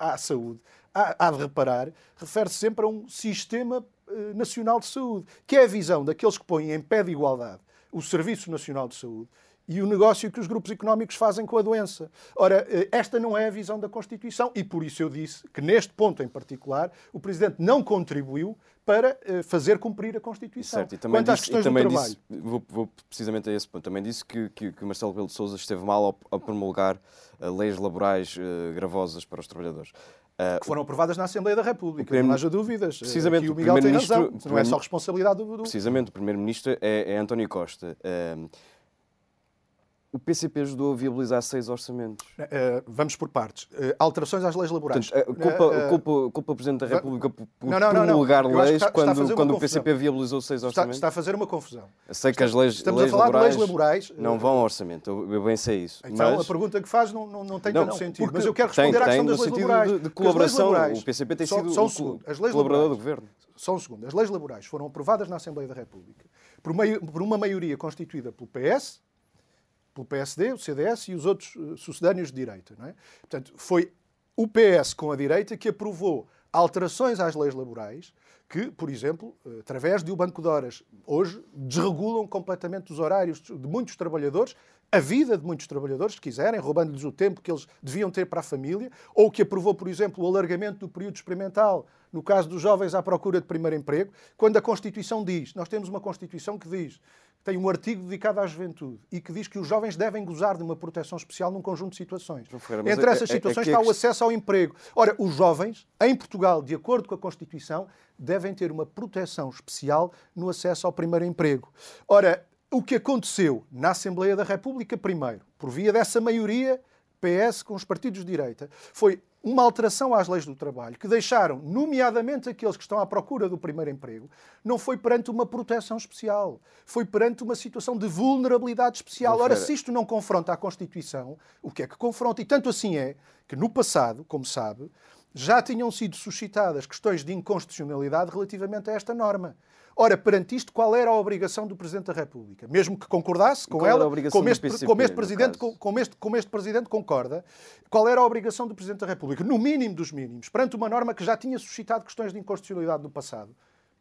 à, à saúde, há, há de reparar, refere-se sempre a um sistema eh, nacional de Saúde, que é a visão daqueles que põem em pé de igualdade o Serviço Nacional de Saúde e o negócio que os grupos económicos fazem com a doença. Ora, eh, esta não é a visão da Constituição e por isso eu disse que neste ponto em particular o Presidente não contribuiu para eh, fazer cumprir a Constituição. Certo, e também Quanto disse, às questões também do trabalho... Disse, vou, vou, precisamente a esse ponto, também disse que, que, que Marcelo Rebelo de Sousa esteve mal ao, ao promulgar leis laborais uh, gravosas para os trabalhadores. Uh, que foram aprovadas na Assembleia da República, primeiro, não haja dúvidas. Precisamente, o Miguel tem razão, não é só responsabilidade do... Precisamente, o Primeiro-Ministro é, é António Costa. Uh, o PCP ajudou a viabilizar seis orçamentos. Uh, vamos por partes. Uh, alterações às leis laborais. Portanto, culpa, uh, culpa, culpa o Presidente da República por não, não, promulgar não, leis está, quando, está quando o PCP viabilizou seis orçamentos? Está, está, a fazer uma confusão. Sei que as leis, Estamos leis a falar laborais de leis laborais. Não vão ao orçamento, eu, bem sei isso. Então mas... a pergunta que faz não, não, não tem tanto sentido. Mas eu quero responder tem, à questão das leis laborais. De, de colaboração. O PCP tem sido um as leis colaborador do Governo. Só um segundo. As leis laborais foram aprovadas na Assembleia da República por, meio, por uma maioria constituída pelo PS, pelo PSD, o CDS e os outros uh, sucedâneos de direita. Não é? Portanto, foi o PS com a direita que aprovou alterações às leis laborais que, por exemplo, eh, através de o Banco de Horas, hoje desregulam completamente os horários de muitos trabalhadores, a vida de muitos trabalhadores, se quiserem, roubando-lhes o tempo que eles deviam ter para a família, ou que aprovou, por exemplo, o alargamento do período experimental no caso dos jovens à procura de primeiro emprego, quando a Constituição diz, nós temos uma Constituição que diz tem um artigo dedicado à juventude e que diz que os jovens devem gozar de uma proteção especial num conjunto de situações. Ferreira, Entre essas é, é, situações é, é, está o acesso ao emprego. Ora, os jovens, em Portugal, de acordo com a Constituição, devem ter uma proteção especial no acesso ao primeiro emprego. Ora, o que aconteceu na Assembleia da República, primeiro, por via dessa maioria PS com os partidos de direita, foi uma alteração às leis do trabalho que deixaram, nomeadamente aqueles que estão à procura do primeiro emprego, não foi perante uma proteção especial, foi perante uma situação de vulnerabilidade especial. Ora, se isto não confronta a Constituição, o que é que confronta? E tanto assim é que no passado, como sabe, já tinham sido suscitadas questões de inconstitucionalidade relativamente a esta norma. Ora, perante isto, qual era a obrigação do Presidente da República? Mesmo que concordasse com ela, como este, PCP, como, este presidente, como, este, como este Presidente concorda, qual era a obrigação do Presidente da República? No mínimo dos mínimos, perante uma norma que já tinha suscitado questões de inconstitucionalidade no passado,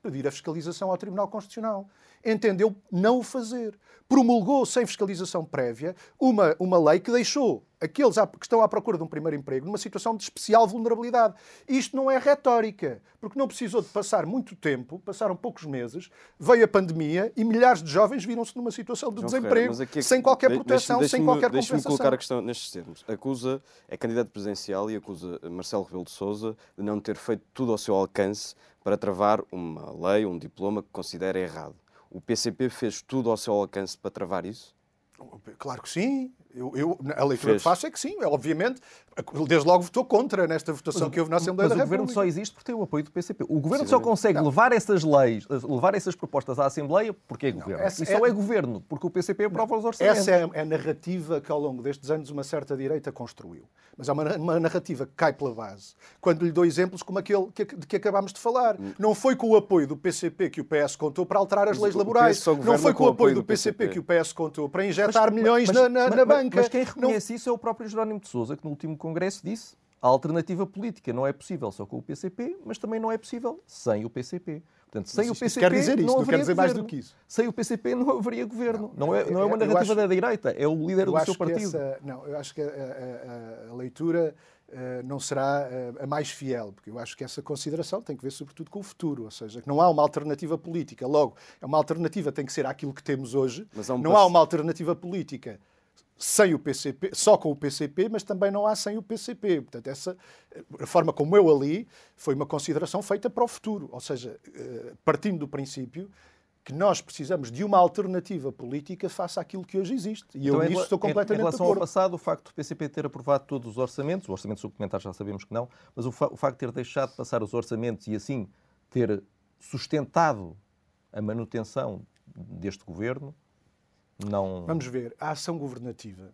pedir a fiscalização ao Tribunal Constitucional. Entendeu não o fazer. Promulgou, sem fiscalização prévia, uma, uma lei que deixou aqueles que estão à procura de um primeiro emprego numa situação de especial vulnerabilidade. Isto não é retórica, porque não precisou de passar muito tempo, passaram poucos meses, veio a pandemia e milhares de jovens viram-se numa situação de João desemprego, Ferreira, é sem qualquer proteção, deixe, sem qualquer compensação. Deixe-me colocar a questão nestes termos. Acusa, é candidato presidencial e acusa Marcelo Rebelo de Sousa de não ter feito tudo ao seu alcance para travar uma lei, um diploma que considera errado. O PCP fez tudo ao seu alcance para travar isso? Claro que sim. Eu, eu, a leitura Fez. que faço é que sim, é, obviamente. Desde logo votou contra nesta votação mas, que houve na Assembleia da República. Mas o Governo só existe porque tem o apoio do PCP. O Governo só consegue levar essas leis, levar essas propostas à Assembleia porque é não, Governo. E só é... é Governo porque o PCP aprova não, os orçamentos. Essa é a narrativa que ao longo destes anos uma certa direita construiu. Mas é uma, uma narrativa que cai pela base. Quando lhe dou exemplos como aquele que, de que acabámos de falar. Hum. Não foi com o apoio do PCP que o PS contou para alterar as leis laborais. Não foi com o apoio do PCP, que o PS contou para injetar mas, milhões mas, na, na, mas, na banca. Mas quem reconhece não... isso é o próprio Jerónimo de Sousa, que no último congresso disse a alternativa política não é possível só com o PCP, mas também não é possível sem o PCP. Portanto, sem o PCP quer dizer isto, não, não quer dizer mais do que isso. Sem o PCP não haveria governo. Não, não é, não é uma narrativa acho, da direita, é o líder do seu partido. Essa, não, eu acho que a, a, a leitura uh, não será uh, a mais fiel, porque eu acho que essa consideração tem que ver sobretudo com o futuro, ou seja, que não há uma alternativa política. Logo, é uma alternativa tem que ser aquilo que temos hoje. Há um não há uma alternativa política sem o PCP, só com o PCP, mas também não há sem o PCP. Portanto, essa, a forma como eu ali foi uma consideração feita para o futuro, ou seja, eh, partindo do princípio que nós precisamos de uma alternativa política face àquilo que hoje existe. E então, eu nisso estou completamente Em relação ao passado, o facto do PCP ter aprovado todos os orçamentos, o orçamento suplementar já sabemos que não, mas o, fa o facto de ter deixado de passar os orçamentos e assim ter sustentado a manutenção deste governo, não. Vamos ver, a ação governativa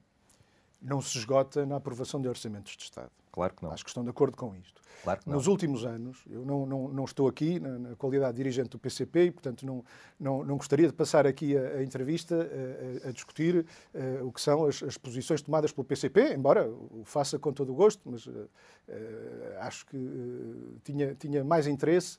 não se esgota na aprovação de orçamentos de Estado. Claro que não. Acho que estão de acordo com isto. Claro que não. Nos últimos anos, eu não, não, não estou aqui na, na, qualidade de dirigente do PCP e, portanto, não, não, não gostaria de passar aqui a, a entrevista a, a, a discutir uh, o que são as, as, posições tomadas pelo PCP, embora o faça com todo o gosto, mas uh, uh, acho que tinha, tinha mais interesse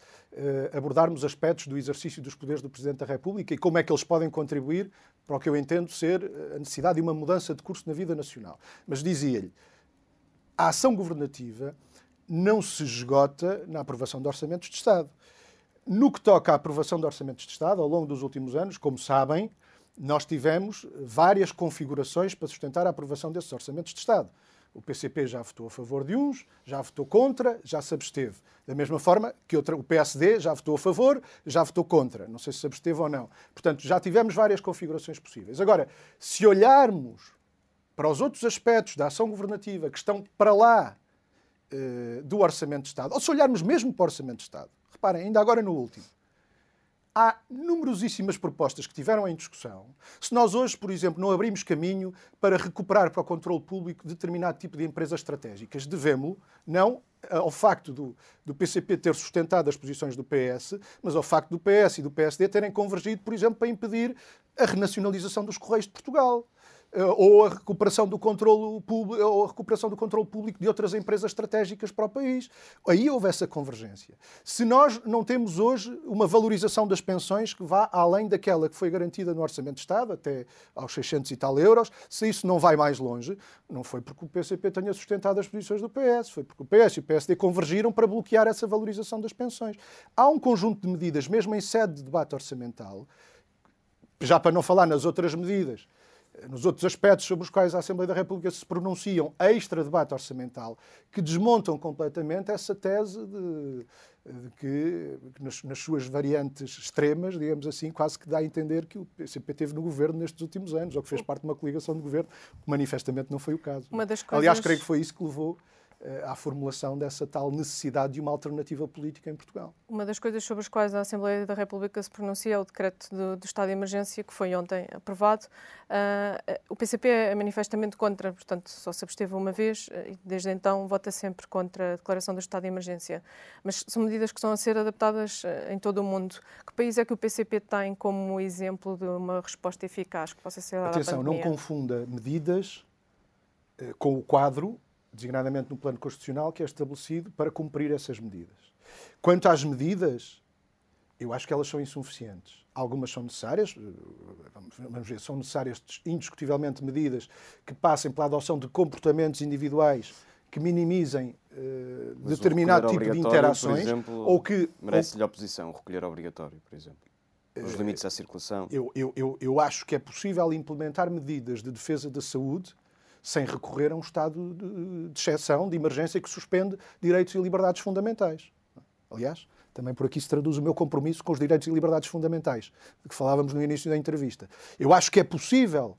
abordarmos aspectos do exercício dos poderes do Presidente da República e como é que eles podem contribuir para o que eu entendo ser a necessidade de uma mudança de curso na vida nacional. Mas dizia-lhe, a ação governativa não se esgota na aprovação de orçamentos de Estado. No que toca à aprovação de orçamentos de Estado, ao longo dos últimos anos, como sabem, nós tivemos várias configurações para sustentar a aprovação desses orçamentos de Estado. O PCP já votou a favor de uns, já votou contra, já se absteve. Da mesma forma que outra, o PSD já votou a favor, já votou contra. Não sei se se absteve ou não. Portanto, já tivemos várias configurações possíveis. Agora, se olharmos para os outros aspectos da ação governativa que estão para lá uh, do Orçamento de Estado, ou se olharmos mesmo para o Orçamento de Estado, reparem, ainda agora no último, há numerosíssimas propostas que tiveram em discussão. Se nós hoje, por exemplo, não abrimos caminho para recuperar para o controle público determinado tipo de empresas estratégicas, devemos não ao facto do, do, PCP ter sustentado as posições do PS, mas ao facto do PS e do PSD terem convergido, por exemplo, para impedir a renacionalização dos Correios de Portugal. Eh, ou a recuperação do controle público, ou a recuperação do controle público de outras empresas estratégicas para o país. Aí houve essa convergência. Se nós não temos hoje uma valorização das pensões que vá além daquela que foi garantida no Orçamento de Estado, até aos 600 e tal euros, se isso não vai mais longe, não foi porque o PCP tenha sustentado as posições do PS, foi porque o PS e o PSD convergiram para bloquear essa valorização das pensões. Há um conjunto de medidas, mesmo em sede de debate orçamental, já para não falar nas outras medidas, nos outros aspectos sobre os quais a Assembleia da República se pronunciam extra debate orçamental, que desmontam completamente essa tese de, de que, nas, nas, suas variantes extremas, digamos assim, quase que dá a entender que o PCP teve no governo nestes últimos anos, ou que fez parte de uma coligação de governo, que manifestamente não foi o caso. Coisas... Aliás, creio que foi isso que levou à formulação dessa tal necessidade de uma alternativa política em Portugal. Uma das coisas sobre as quais a Assembleia da República se pronuncia é o decreto do, do estado de emergência que foi ontem aprovado. Uh, o PCP é manifestamente contra, portanto, só se absteve uma vez eh, e desde então vota sempre contra a declaração do estado de emergência. Mas são medidas que estão a ser adaptadas em todo o mundo. Que país é que o PCP tem como exemplo de uma resposta eficaz que possa ser dada Atenção, não confunda medidas com o quadro designadamente no plano constitucional, que é estabelecido para cumprir essas medidas. Quanto às medidas, eu acho que elas são insuficientes. Algumas são necessárias, vamos ver, são necessárias indiscutivelmente medidas que passem pela adoção de comportamentos individuais que minimizem uh, determinado tipo de interações. Exemplo, ou que merece-lhe a oposição recolher obrigatório, por exemplo. Os limites à circulação. Eu, eu, eu, eu acho que é possível implementar medidas de defesa da saúde sem recorrer a um estado de, exceção, de emergência, que suspende direitos e liberdades fundamentais. Aliás, também por aqui se traduz o meu compromisso com os direitos e liberdades fundamentais, que falávamos no início da entrevista. Eu acho que é possível,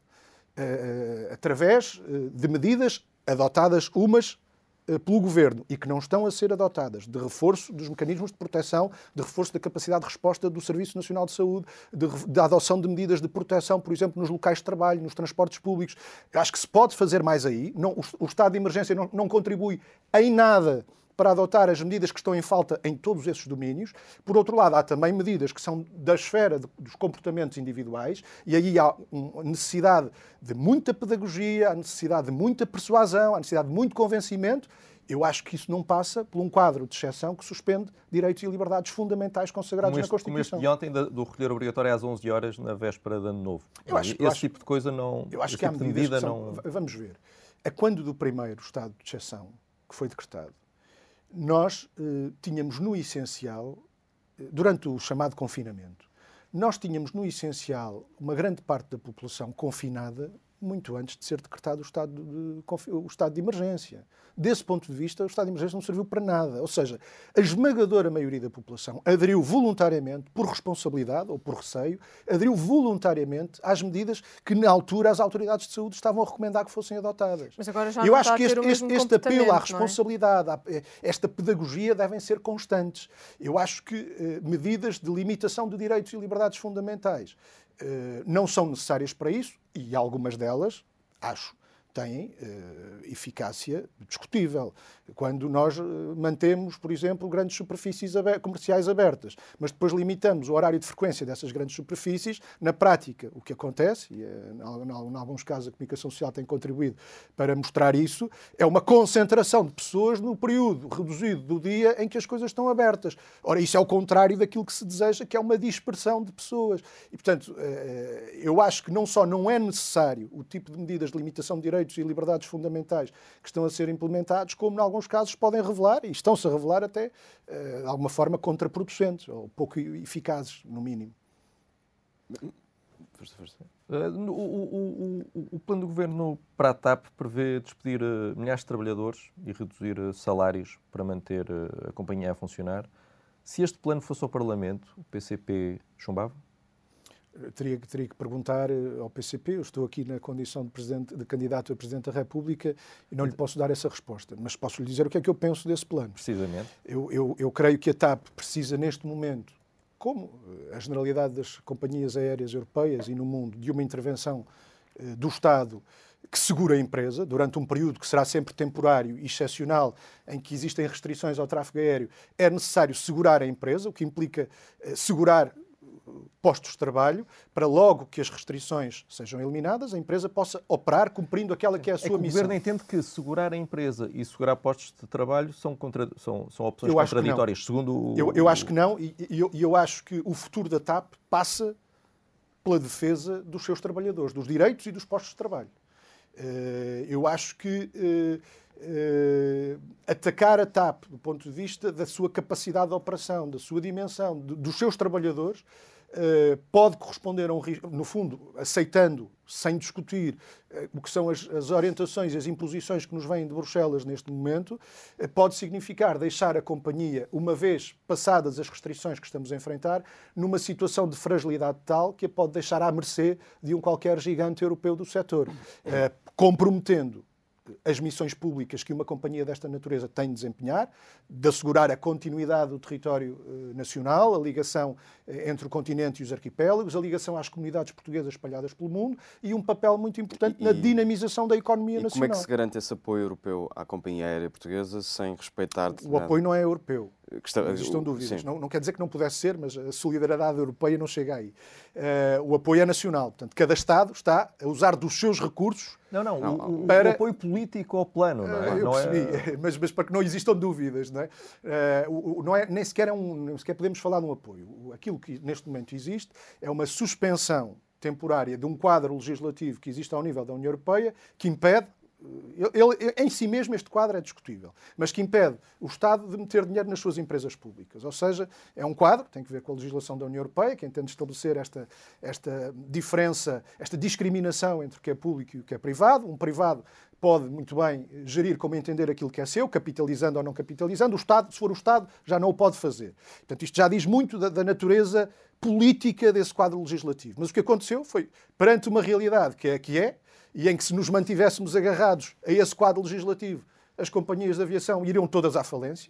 uh, através uh, de medidas adotadas umas eh, pelo governo e que não estão a ser adotadas, de reforço dos mecanismos de proteção, de reforço da capacidade de resposta do Serviço Nacional de Saúde, de, de adoção de medidas de proteção, por exemplo, nos locais de trabalho, nos transportes públicos. Acho que se pode fazer mais aí. Não, o, o, estado de emergência não, não contribui em nada para adotar as medidas que estão em falta em todos esses domínios. Por outro lado, há também medidas que são da esfera de, dos comportamentos individuais, e aí há necessidade de muita pedagogia, há necessidade de muita persuasão, há necessidade de muito convencimento. Eu acho que isso não passa por um quadro de exceção que suspende direitos e liberdades fundamentais consagrados este, na Constituição. Como este de ontem, do recolher obrigatório às 11 horas na véspera de Ano Novo. Eu acho, Esse eu acho, tipo de coisa não... Eu acho que há tipo medidas são, não... Vamos ver. A quando do primeiro estado de exceção que foi decretado, nós eh, tínhamos no essencial, eh, durante o chamado confinamento, nós tínhamos no essencial uma grande parte da população confinada muito antes de ser decretado o estado de, o estado de emergência. Desse ponto de vista, o estado de emergência não serviu para nada. Ou seja, a esmagadora maioria da população aderiu voluntariamente, por responsabilidade ou por receio, aderiu voluntariamente às medidas que, na altura, as autoridades de saúde estavam a recomendar que fossem adotadas. Mas agora já Eu acho que este, este, este apelo à é? responsabilidade, à- esta pedagogia devem ser constantes. Eu acho que eh, medidas de limitação de direitos e liberdades fundamentais não são necessárias para isso e algumas delas, acho, têm eh, eficácia discutível. Quando nós eh, mantemos, por exemplo, grandes superfícies aber- comerciais abertas, mas depois limitamos o horário de frequência dessas grandes superfícies, na prática, o que acontece, e eh, em em alguns casos a comunicação social tem contribuído para mostrar isso, é uma concentração de pessoas no período reduzido do dia em que as coisas estão abertas. Ora, isso é o contrário daquilo que se deseja, que é uma dispersão de pessoas. E, portanto, eh, eu acho que não só não é necessário o tipo de medidas de limitação de direitos e liberdades fundamentais que estão a ser implementados, como, em alguns casos, podem revelar, e estão-se a revelar até, eh, de alguma forma, contraproducentes, ou pouco eficazes, no mínimo. Força, força. No- o, o- o- plano do governo para a TAP prevê despedir uh, milhares de trabalhadores e reduzir salários para manter a companhia a funcionar. Se este plano fosse ao Parlamento, o PCP chumbava? Teria, que- teria que perguntar eh, ao PCP, eu estou aqui na condição de, de candidato a Presidente da República e não lhe posso dar essa resposta, mas posso lhe dizer o que é que eu penso desse plano. Precisamente. Eu, eu, eu creio que a TAP precisa, neste momento, como eh, a generalidade das companhias aéreas europeias e no mundo, de uma intervenção eh, do Estado que segura a empresa durante um período que será sempre temporário e excepcional, em que existem restrições ao tráfego aéreo. É necessário segurar a empresa, o que implica eh, segurar postos de trabalho, para logo que as restrições sejam eliminadas, a empresa possa operar cumprindo aquela que é a É que sua o missão. governo entende que segurar a empresa e segurar postos de trabalho são, contra- são, são opções Eu contraditórias, segundo o, Eu, eu acho que não, e eu, eu acho que o futuro da TAP passa pela defesa dos seus trabalhadores, dos direitos e dos postos de trabalho. Eh, Eu acho que eh, atacar a TAP do ponto de vista da sua capacidade de operação, da sua dimensão, do- dos seus trabalhadores, pode corresponder a um risco, no fundo, aceitando, sem discutir, eh, o que são as, as orientações e as imposições que nos vêm de Bruxelas neste momento, eh, pode significar deixar a companhia, uma vez passadas as restrições que estamos a enfrentar, numa situação de fragilidade tal que a pode deixar à mercê de um qualquer gigante europeu do setor, eh, comprometendo as missões públicas que uma companhia desta natureza tem de desempenhar, de assegurar a continuidade do território eh, nacional, a ligação eh, entre o continente e os arquipélagos, a ligação às comunidades portuguesas espalhadas pelo mundo e um papel muito importante E- na dinamização da economia E como é nacional. que se garante esse apoio europeu à companhia aérea portuguesa sem respeitar... O apoio não é europeu. Questão- Não existam dúvidas. Não, não quer dizer que não pudesse ser, mas a solidariedade europeia não chega aí. Eh, o apoio é nacional. Portanto, cada Estado está a usar dos seus recursos Não, não, o- o, Para- o apoio político ao plano, não é? Ah, Eu Não percebi, é- mas, mas para que não existam dúvidas, não é? O- não é nem, sequer é um, nem sequer podemos falar de um apoio. Aquilo que neste momento existe é uma suspensão temporária de um quadro legislativo que existe ao nível da União Europeia que impede. Ele, em si mesmo este quadro é discutível, mas que impede o Estado de meter dinheiro nas suas empresas públicas. Ou seja, é um quadro, tem que ver com a legislação da União Europeia, que entende estabelecer esta, esta diferença, esta discriminação entre o que é público e o que é privado. Um privado pode muito bem gerir como entender aquilo que é seu, capitalizando ou não capitalizando. O Estado, se for o Estado, já não o pode fazer. Portanto, isto já diz muito da, da natureza política desse quadro legislativo. Mas o que aconteceu foi, perante uma realidade que é a que é, e em que se nos mantivéssemos agarrados a esse quadro legislativo, as companhias de aviação iriam todas à falência,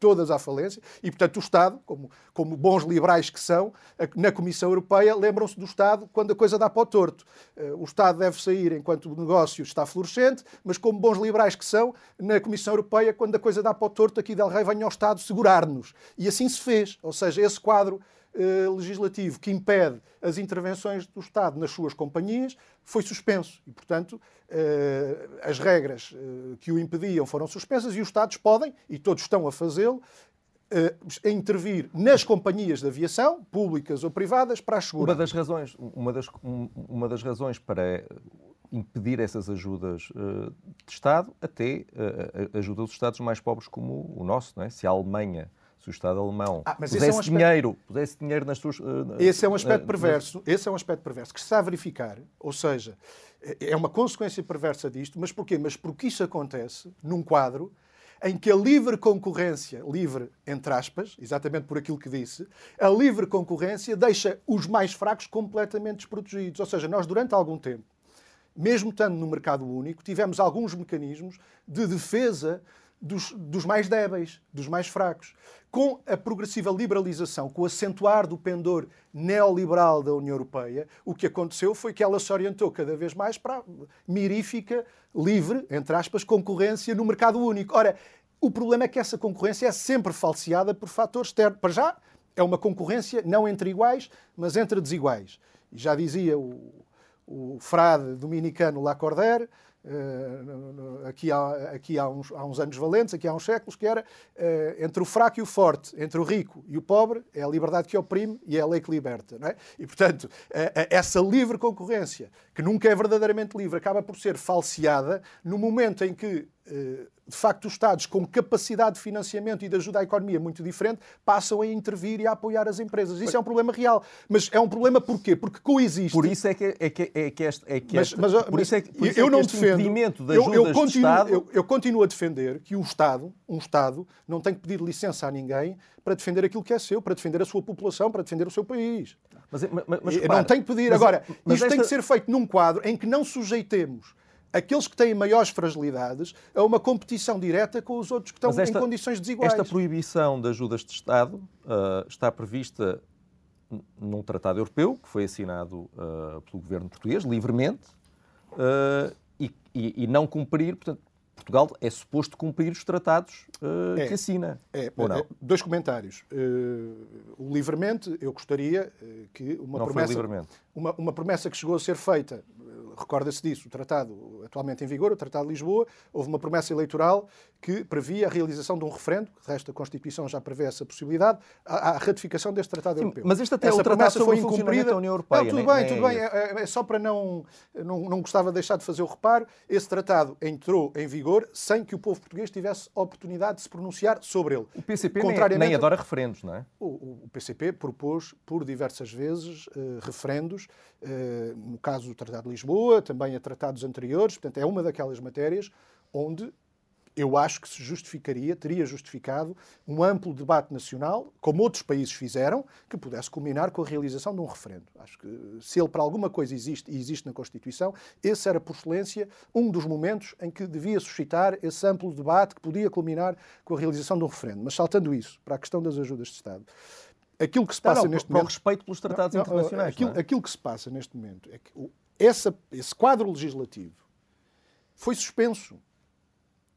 todas à falência, e portanto o Estado, como, como bons liberais que são, na Comissão Europeia lembram-se do Estado quando a coisa dá para o torto. Eh, O Estado deve sair enquanto o negócio está florescente, mas como bons liberais que são, na Comissão Europeia, quando a coisa dá para o torto, aqui Del Rey venha ao Estado segurar-nos. E assim se fez. Ou seja, esse quadro eh, legislativo que impede as intervenções do Estado nas suas companhias foi suspenso. E, portanto, eh, as regras eh, que o impediam foram suspensas e os Estados podem, e todos estão a fazê-lo, intervir nas companhias de aviação, públicas ou privadas, para as Uma das razões, uma das, um- uma das razões para impedir essas ajudas eh, de Estado até a- ajuda os Estados mais pobres como o nosso, não é? Se a Alemanha, se o Estado alemão ah, pusesse, é um aspecto... dinheiro, pusesse dinheiro nas suas... Uh, esse é um aspecto uh, perverso, nas... esse é um aspecto perverso que se está a verificar, ou seja, é, é uma consequência perversa disto, mas porquê? Mas porque isso acontece num quadro em que a livre concorrência, livre entre aspas, exatamente por aquilo que disse, a livre concorrência deixa os mais fracos completamente desprotegidos. Ou seja, nós durante algum tempo, mesmo estando no mercado único, tivemos alguns mecanismos de defesa dos, dos, mais débeis, dos mais fracos. Com a progressiva liberalização, com o acentuar do pendor neoliberal da União Europeia, o que aconteceu foi que ela se orientou cada vez mais para a mirífica, livre, entre aspas, concorrência no mercado único. Ora, o problema é que essa concorrência é sempre falseada por fatores externos. Para já, é uma concorrência não entre iguais, mas entre desiguais. E já dizia o, o frade dominicano Lacordaire, aqui, há, aqui há, uns, há uns anos valentes, aqui há uns séculos, que era uh, entre o fraco e o forte, entre o rico e o pobre, é a liberdade que oprime e é a lei que liberta. É? E, portanto, essa livre concorrência, que nunca é verdadeiramente livre, acaba por ser falseada no momento em que de facto, os Estados com capacidade de financiamento e de ajuda à economia muito diferente passam a intervir e a apoiar as empresas. Isso é um problema real. Mas é um problema porquê? Porque coexiste. Por isso é que é que é que este, é que este, mas, mas, por isso é que, por isso eu é não defendo de eu, eu continuo, Estado... eu, eu, continuo a defender que o Estado, um Estado, não tem que pedir licença a ninguém para defender aquilo que é seu, para defender a sua população, para defender o seu país. Mas, mas, mas não tem que pedir. Agora, isto esta... tem que ser feito num quadro em que não sujeitemos aqueles que têm maiores fragilidades a uma competição direta com os outros que estão esta, em condições desiguais. Esta proibição de ajudas de Estado uh, está prevista num tratado europeu que foi assinado uh, pelo governo português livremente uh, e, e, e, não cumprir, portanto, Portugal é suposto cumprir os tratados uh, é, que assina. É, ou não? É, dois comentários. Uh, livremente, eu gostaria uh, que uma não promessa, uma, uma, promessa que chegou a ser feita recorda-se disso, o tratado atualmente em vigor, o Tratado de Lisboa, houve uma promessa eleitoral que previa a realização de um referendo, de resto a Constituição já prevê essa possibilidade, a, a ratificação deste Tratado Sim, Europeu. Mas isto até essa é o tratado foi incumprida da União Europeia. Não, tudo bem, tudo bem. É, é, é, só para não, não, não gostava de deixar de fazer o reparo, esse tratado entrou em vigor sem que o povo português tivesse oportunidade de se pronunciar sobre ele. O PCP nem, nem adora referendos, não é? O, o PCP propôs por diversas vezes uh, referendos, uh, no caso do Tratado de Lisboa, também a tratados anteriores, portanto é uma daquelas matérias onde eu acho que se justificaria, teria justificado um amplo debate nacional, como outros países fizeram, que pudesse culminar com a realização de um referendo. Acho que se ele para alguma coisa existe e existe na Constituição, esse era por excelência um dos momentos em que devia suscitar esse amplo debate que podia culminar com a realização de um referendo. Mas saltando isso para a questão das ajudas de Estado, aquilo que se passa não, não, neste momento. respeito pelos tratados não, internacionais. Aquilo, é? aquilo, que se passa neste momento é que essa, esse quadro legislativo foi suspenso.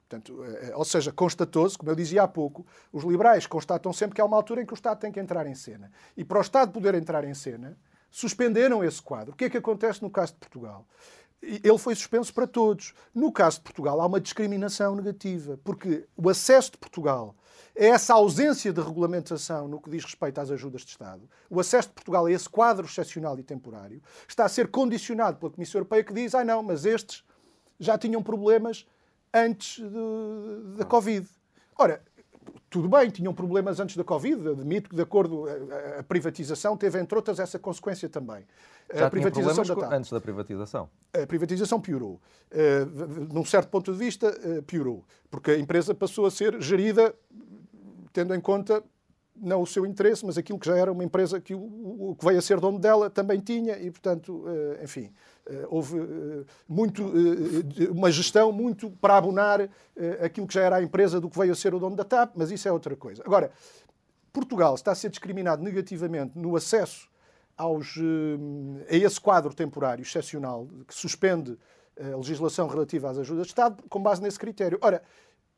Portanto, eh, ou seja, constatou-se, como eu dizia há pouco, os liberais constatam sempre que há uma altura em que o Estado tem que entrar em cena. E para o Estado poder entrar em cena, suspenderam esse quadro. O que é que acontece no caso de Portugal? Ele foi suspenso para todos. No caso de Portugal, há uma discriminação negativa, porque o acesso de Portugal é essa ausência de regulamentação no que diz respeito às ajudas de Estado. O acesso de Portugal a esse quadro excepcional e temporário está a ser condicionado pela Comissão Europeia que diz: ah, não, mas estes já tinham problemas antes da Covid. Ora, tudo bem, tinham problemas antes da Covid, admito que, de acordo, a, a privatização teve, entre outras, essa consequência também. Já a privatização da TAP. antes da privatização? A privatização piorou. Uh, num certo ponto de vista, uh, piorou. Porque a empresa passou a ser gerida tendo em conta não o seu interesse, mas aquilo que já era uma empresa que o, o que veio a ser dono dela também tinha e, portanto, uh, enfim, houve uh, muito, uma gestão muito para abonar aquilo que já era a empresa do que veio a ser o dono da TAP, mas isso é outra coisa. Agora, Portugal está a ser discriminado negativamente no acesso aos, a esse quadro temporário excepcional que suspende a legislação relativa às ajudas de Estado com base nesse critério. Ora,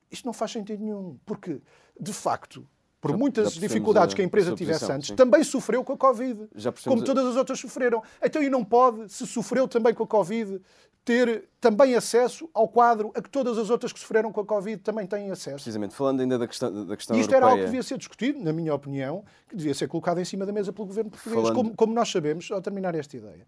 isto não faz sentido nenhum, porque, de facto, por muitas dificuldades que a empresa tivesse antes, sim. também sofreu com a Covid, como todas as outras sofreram. Então, e não pode, se sofreu também com a Covid, ter também acesso ao quadro a que todas as outras que sofreram com a Covid também têm acesso. Precisamente, falando ainda da questão, da questão Isto europeia... era algo que devia ser discutido, na minha opinião, que devia ser colocado em cima da mesa pelo governo português, falando... como, como, nós sabemos, ao terminar esta ideia.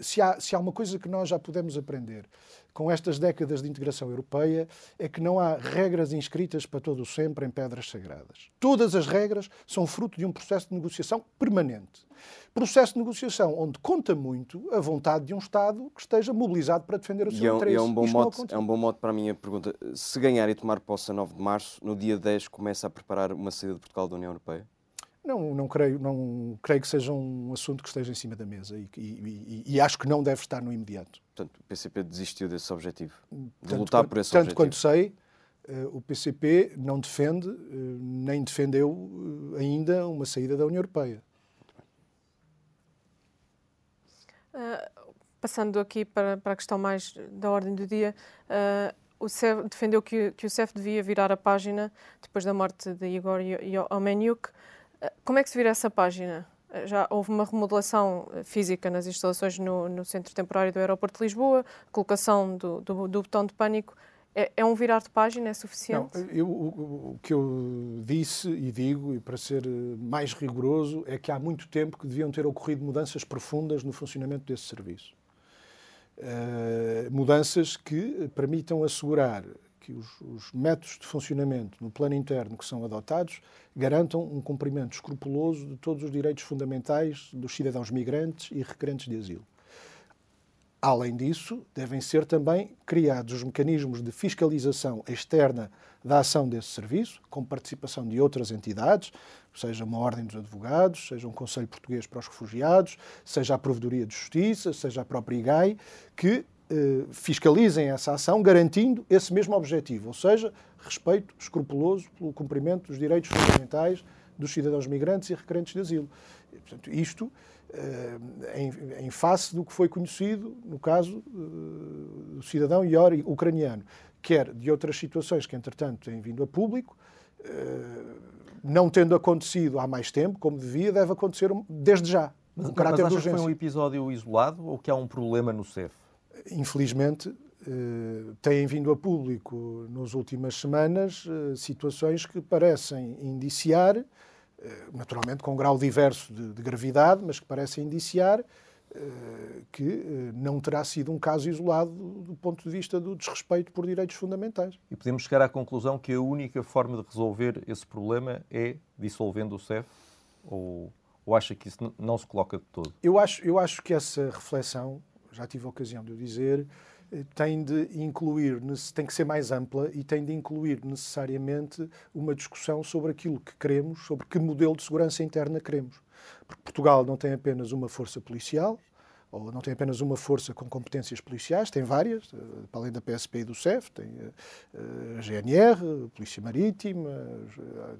Se há, se há uma coisa que nós já podemos aprender com estas décadas de integração europeia é que não há regras inscritas para todo o sempre em pedras sagradas. Todas as regras são fruto de um processo de negociação permanente. Processo de negociação onde conta muito a vontade de um Estado que esteja mobilizado para defender o seu e é, um- interesse. é um bom Isto acontece. é um bom mote para a minha pergunta. Se ganhar e tomar posse a 9 de março, no dia 10 começa a preparar uma saída de Portugal da União Europeia? Não, não, creio, não creio que seja um assunto que esteja em cima da mesa e, e- e- e acho que não deve estar no imediato. Portanto, o PCP desistiu desse objetivo. De Tanto lutar quan- por esse Tanto objetivo. quanto sei, eh, o PCP não defende, eh, nem defendeu eh, ainda uma saída da União Europeia. Passando aqui para, para a questão mais da ordem do dia, eh, o CEF defendeu que, que o CEF devia virar a página depois da morte de Igor Omeniuk. Como é que se vira essa página? Eh, Já houve uma remodelação eh, física nas instalações no, no centro temporário do aeroporto de Lisboa, colocação do, do, do botão de pânico. É, é um virar de página? É Não, suficiente? eu, o, o que eu disse e digo, e para ser eh, mais rigoroso, é que há muito tempo que deviam ter ocorrido mudanças profundas no funcionamento desse serviço. Eh, mudanças que permitam assegurar que os, os métodos de funcionamento no plano interno que são adotados garantam um cumprimento escrupuloso de todos os direitos fundamentais dos cidadãos migrantes e requerentes de asilo. Além disso, devem ser também criados os mecanismos de fiscalização externa da ação desse serviço, com participação de outras entidades, seja uma Ordem dos Advogados, seja um Conselho Português para os Refugiados, seja a Provedoria de Justiça, seja a própria IGAI, que eh, fiscalizem essa ação, garantindo esse mesmo objetivo, ou seja, respeito escrupuloso pelo cumprimento dos direitos fundamentais dos cidadãos migrantes e requerentes de asilo. E, portanto, isto eh, em, em face do que foi conhecido no caso eh, do cidadão Iori ucraniano, quer de outras situações que, entretanto, têm vindo a público, eh, não tendo acontecido há mais tempo, como devia, deve acontecer um- desde já. Mas, com mas achas que foi um episódio isolado ou que há um problema no CEF? Infelizmente, eh, têm vindo a público nas últimas semanas eh, situações que parecem indiciar, eh, naturalmente com um grau diverso de, de gravidade, mas que parecem indiciar que não terá sido um caso isolado do, ponto de vista do desrespeito por direitos fundamentais. E podemos chegar à conclusão que a única forma de resolver esse problema é dissolvendo o CEF? Ou, ou acha que isso não se coloca de todo? Eu acho, eu acho que essa reflexão, já tive a ocasião de o dizer, eh, tem de incluir, tem que ser mais ampla e tem de incluir necessariamente uma discussão sobre aquilo que queremos, sobre que modelo de segurança interna queremos. Porque Portugal não tem apenas uma força policial, ou não tem apenas uma força com competências policiais, tem várias, eh, para além da PSP e do CEF, tem eh, eh, a GNR, a Polícia Marítima,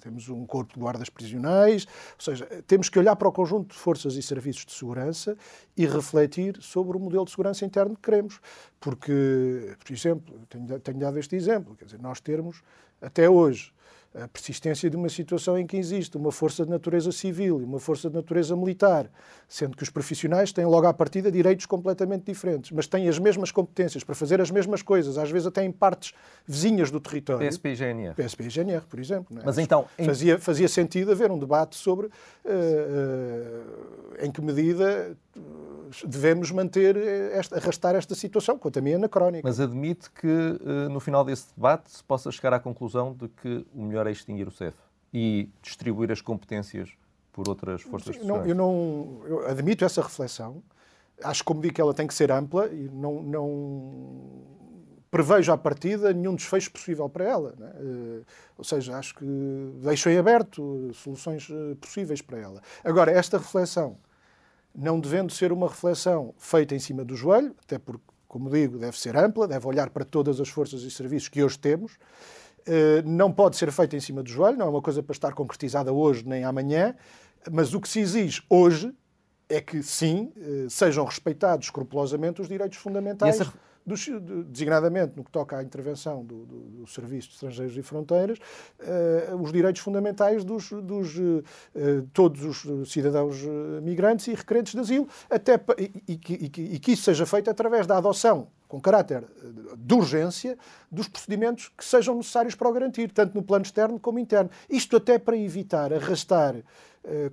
temos um corpo de guardas prisionais, ou seja, temos que olhar para o conjunto de forças e serviços de segurança e refletir sobre o modelo de segurança interno que queremos. Porque, por exemplo, tenho, tenho dado este exemplo, quer dizer, nós termos, até hoje, a persistência de uma situação em que existe uma força de natureza civil e uma força de natureza militar, sendo que os profissionais têm logo à partida direitos completamente diferentes, mas têm as mesmas competências para fazer as mesmas coisas, às vezes até em partes vizinhas do território. PSP e GNR. PSP e GNR, por exemplo. é? Mas então, em- fazia, fazia sentido haver um debate sobre eh, eh, em que medida devemos manter, esta, arrastar esta situação, quanto a mim é anacrónica. Mas admite que eh, no final desse debate se possa chegar à conclusão de que o melhor é extinguir o CEF e distribuir as competências por outras forças de Sim, não, eu não eu admito essa reflexão. Acho, como digo, que ela tem que ser ampla e não, não prevejo à partida nenhum desfecho possível para ela. né? Eh, Ou seja, acho que deixo em aberto soluções eh, possíveis para ela. Agora, esta reflexão, não devendo ser uma reflexão feita em cima do joelho, até porque, como digo, deve ser ampla, deve olhar para todas as forças e serviços que hoje temos, eh, não pode ser feita em cima do joelho, não é uma coisa para estar concretizada hoje nem amanhã, mas o que se exige hoje é que, sim, eh, sejam respeitados escrupulosamente os direitos fundamentais, E essa- de- designadamente no que toca à intervenção do, do- do Serviço de Estrangeiros e Fronteiras, eh, os direitos fundamentais dos, dos, eh, todos os cidadãos eh, migrantes e requerentes de asilo, até e, e e e que isso seja feito através da adoção, com caráter de urgência dos procedimentos que sejam necessários para o garantir, tanto no plano externo como interno. Isto até para evitar arrastar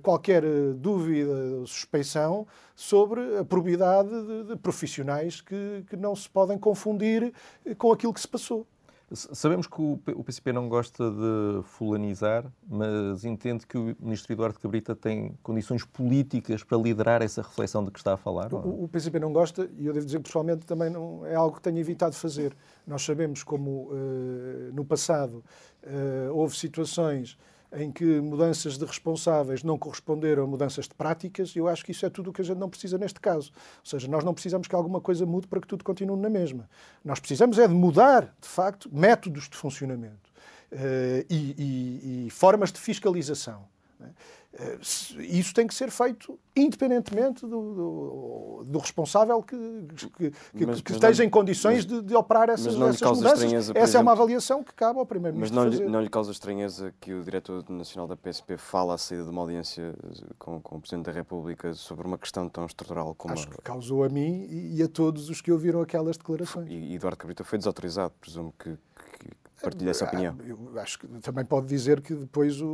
qualquer dúvida ou suspeição sobre a probidade de, de profissionais que, que não se podem confundir com aquilo que se passou. Sabemos que o PCP não gosta de fulanizar, mas entende que o ministro Eduardo Cabrita tem condições políticas para liderar essa reflexão de que está a falar? O, o PCP não gosta, e eu devo dizer que pessoalmente também não é algo que tenho evitado fazer. Nós sabemos como uh, no passado uh, houve situações em que mudanças de responsáveis não corresponderam a mudanças de práticas, eu acho que isso é tudo o que a gente não precisa neste caso. Ou seja, nós não precisamos que alguma coisa mude para que tudo continue na mesma. Nós precisamos é de mudar, de facto, métodos de funcionamento uh, e, e, e formas de fiscalização. Né? Eh, isso tem que ser feito independentemente do, do, do responsável que, que, mas, que mas esteja não, em condições mas, de, de, operar essas, essas mudanças. Essa exemplo, é uma avaliação que cabe ao Primeiro-Ministro. Mas não, não lhe causa estranheza que o Diretor Nacional da PSP fala à saída de uma audiência com, com, o Presidente da República sobre uma questão tão estrutural como Acho que causou a mim e a todos os que ouviram aquelas declarações. E Eduardo Cabrita foi desautorizado, presumo que, partilha essa opinião. Eu acho que também pode dizer que depois o,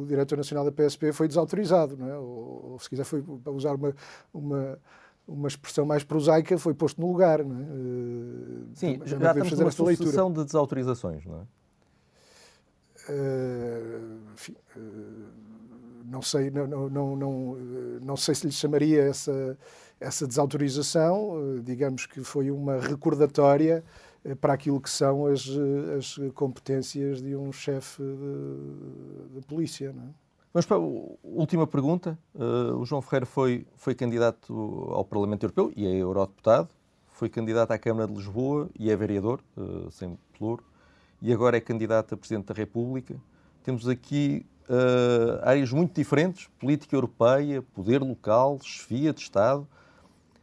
o diretor nacional da PSP foi desautorizado, não é? ou, ou se quiser foi para usar uma, uma uma expressão mais prosaica foi posto no lugar. Não é? Eh, Sim, já, já temos fazer uma sucessão de desautorizações, não é? Uh, enfim, uh, não sei, não, não, não, não, não sei se lhe chamaria essa, essa desautorização, uh, digamos que foi uma recordatória para aquilo que são as, eh, as competências de um chefe de, de polícia. Não é? Vamos para a última pergunta. Uh, o João Ferreira foi, foi candidato ao Parlamento Europeu e é eurodeputado, foi candidato à Câmara de Lisboa e é vereador, uh, sem pluro, e agora é candidato a Presidente da República. Temos aqui uh, áreas muito diferentes: política europeia, poder local, chefia de Estado.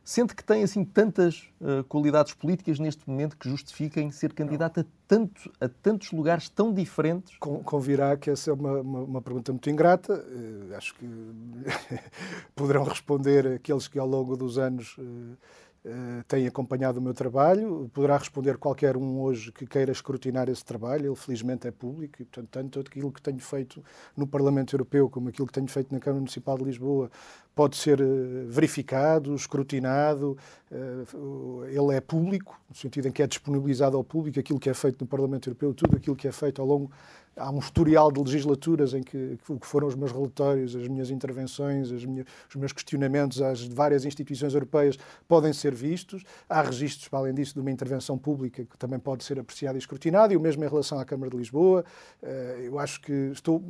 Sente que tem assim tantas uh, qualidades políticas neste momento que justifiquem ser candidato a, tanto, a tantos lugares tão diferentes? convirá que essa é uma, uma, uma pergunta muito ingrata. Uh, acho que poderão responder aqueles que ao longo dos anos uh, Uh, tem acompanhado o meu trabalho, poderá responder qualquer um hoje que queira escrutinar esse trabalho, ele felizmente é público e, portanto, tanto aquilo que tenho feito no Parlamento Europeu como aquilo que tenho feito na Câmara Municipal de Lisboa pode ser uh, verificado, escrutinado, uh, ele é público, no sentido em que é disponibilizado ao público aquilo que é feito no Parlamento Europeu, tudo aquilo que é feito ao longo há um historial de legislaturas em que, que foram os meus relatórios, as minhas intervenções, as os meus questionamentos às várias instituições europeias podem ser vistos. Há registros, além disso, de uma intervenção pública que também pode ser apreciada e escrutinada, e o mesmo em relação à Câmara de Lisboa. Eh, eu acho que estou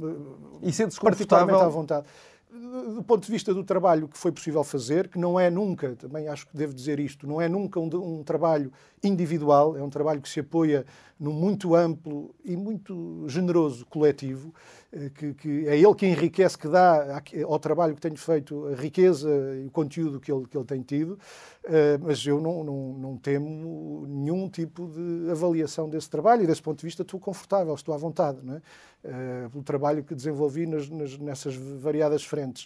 e particularmente à vontade do ponto de vista do trabalho que foi possível fazer, que não é nunca, também acho que devo dizer isto, não é nunca um, um trabalho individual, é um trabalho que se apoia num muito amplo e muito generoso coletivo, eh, que, que, é ele que enriquece, que dá ao trabalho que tenho feito a riqueza e o conteúdo que ele, que ele tem tido, eh, mas eu não, não, não temo nenhum tipo de avaliação desse trabalho e desse ponto de vista estou confortável, estou à vontade, não é? Eh, pelo trabalho que desenvolvi nas, nas, nessas variadas frentes.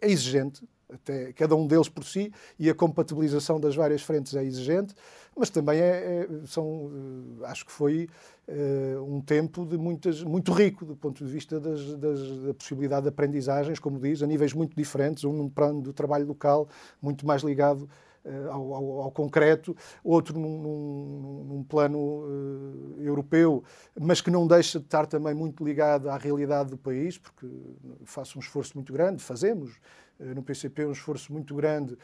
É exigente, até cada um deles por si, e a compatibilização das várias frentes é exigente, mas também é, é são, eh, acho que foi uh, um tempo de muitas, muito rico do ponto de vista das, das, da possibilidade de aprendizagens, como diz, a níveis muito diferentes, um num plano do trabalho local muito mais ligado uh, ao, ao, ao, concreto, outro num, num, num plano uh, europeu, mas que não deixa de estar também muito ligado à realidade do país, porque faço um esforço muito grande, fazemos no PCP um esforço muito grande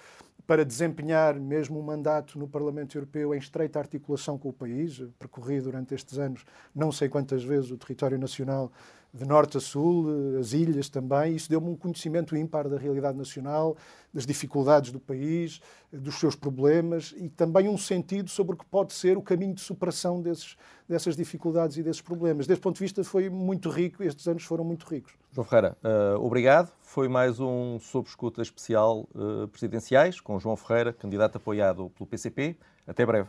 para desempenhar mesmo um mandato no Parlamento Europeu em estreita articulação com o país. Percorri durante estes anos não sei quantas vezes o território nacional de norte a sul, as ilhas também. Isso deu-me um conhecimento ímpar da realidade nacional, das dificuldades do país, dos seus problemas e também um sentido sobre o que pode ser o caminho de superação desses, dessas dificuldades e desses problemas. Desse ponto de vista, foi muito rico, estes anos foram muito ricos. João Ferreira, uh, obrigado. Foi mais um Sob Escuta especial uh, presidenciais com João Ferreira, candidato apoiado pelo PCP. Até breve.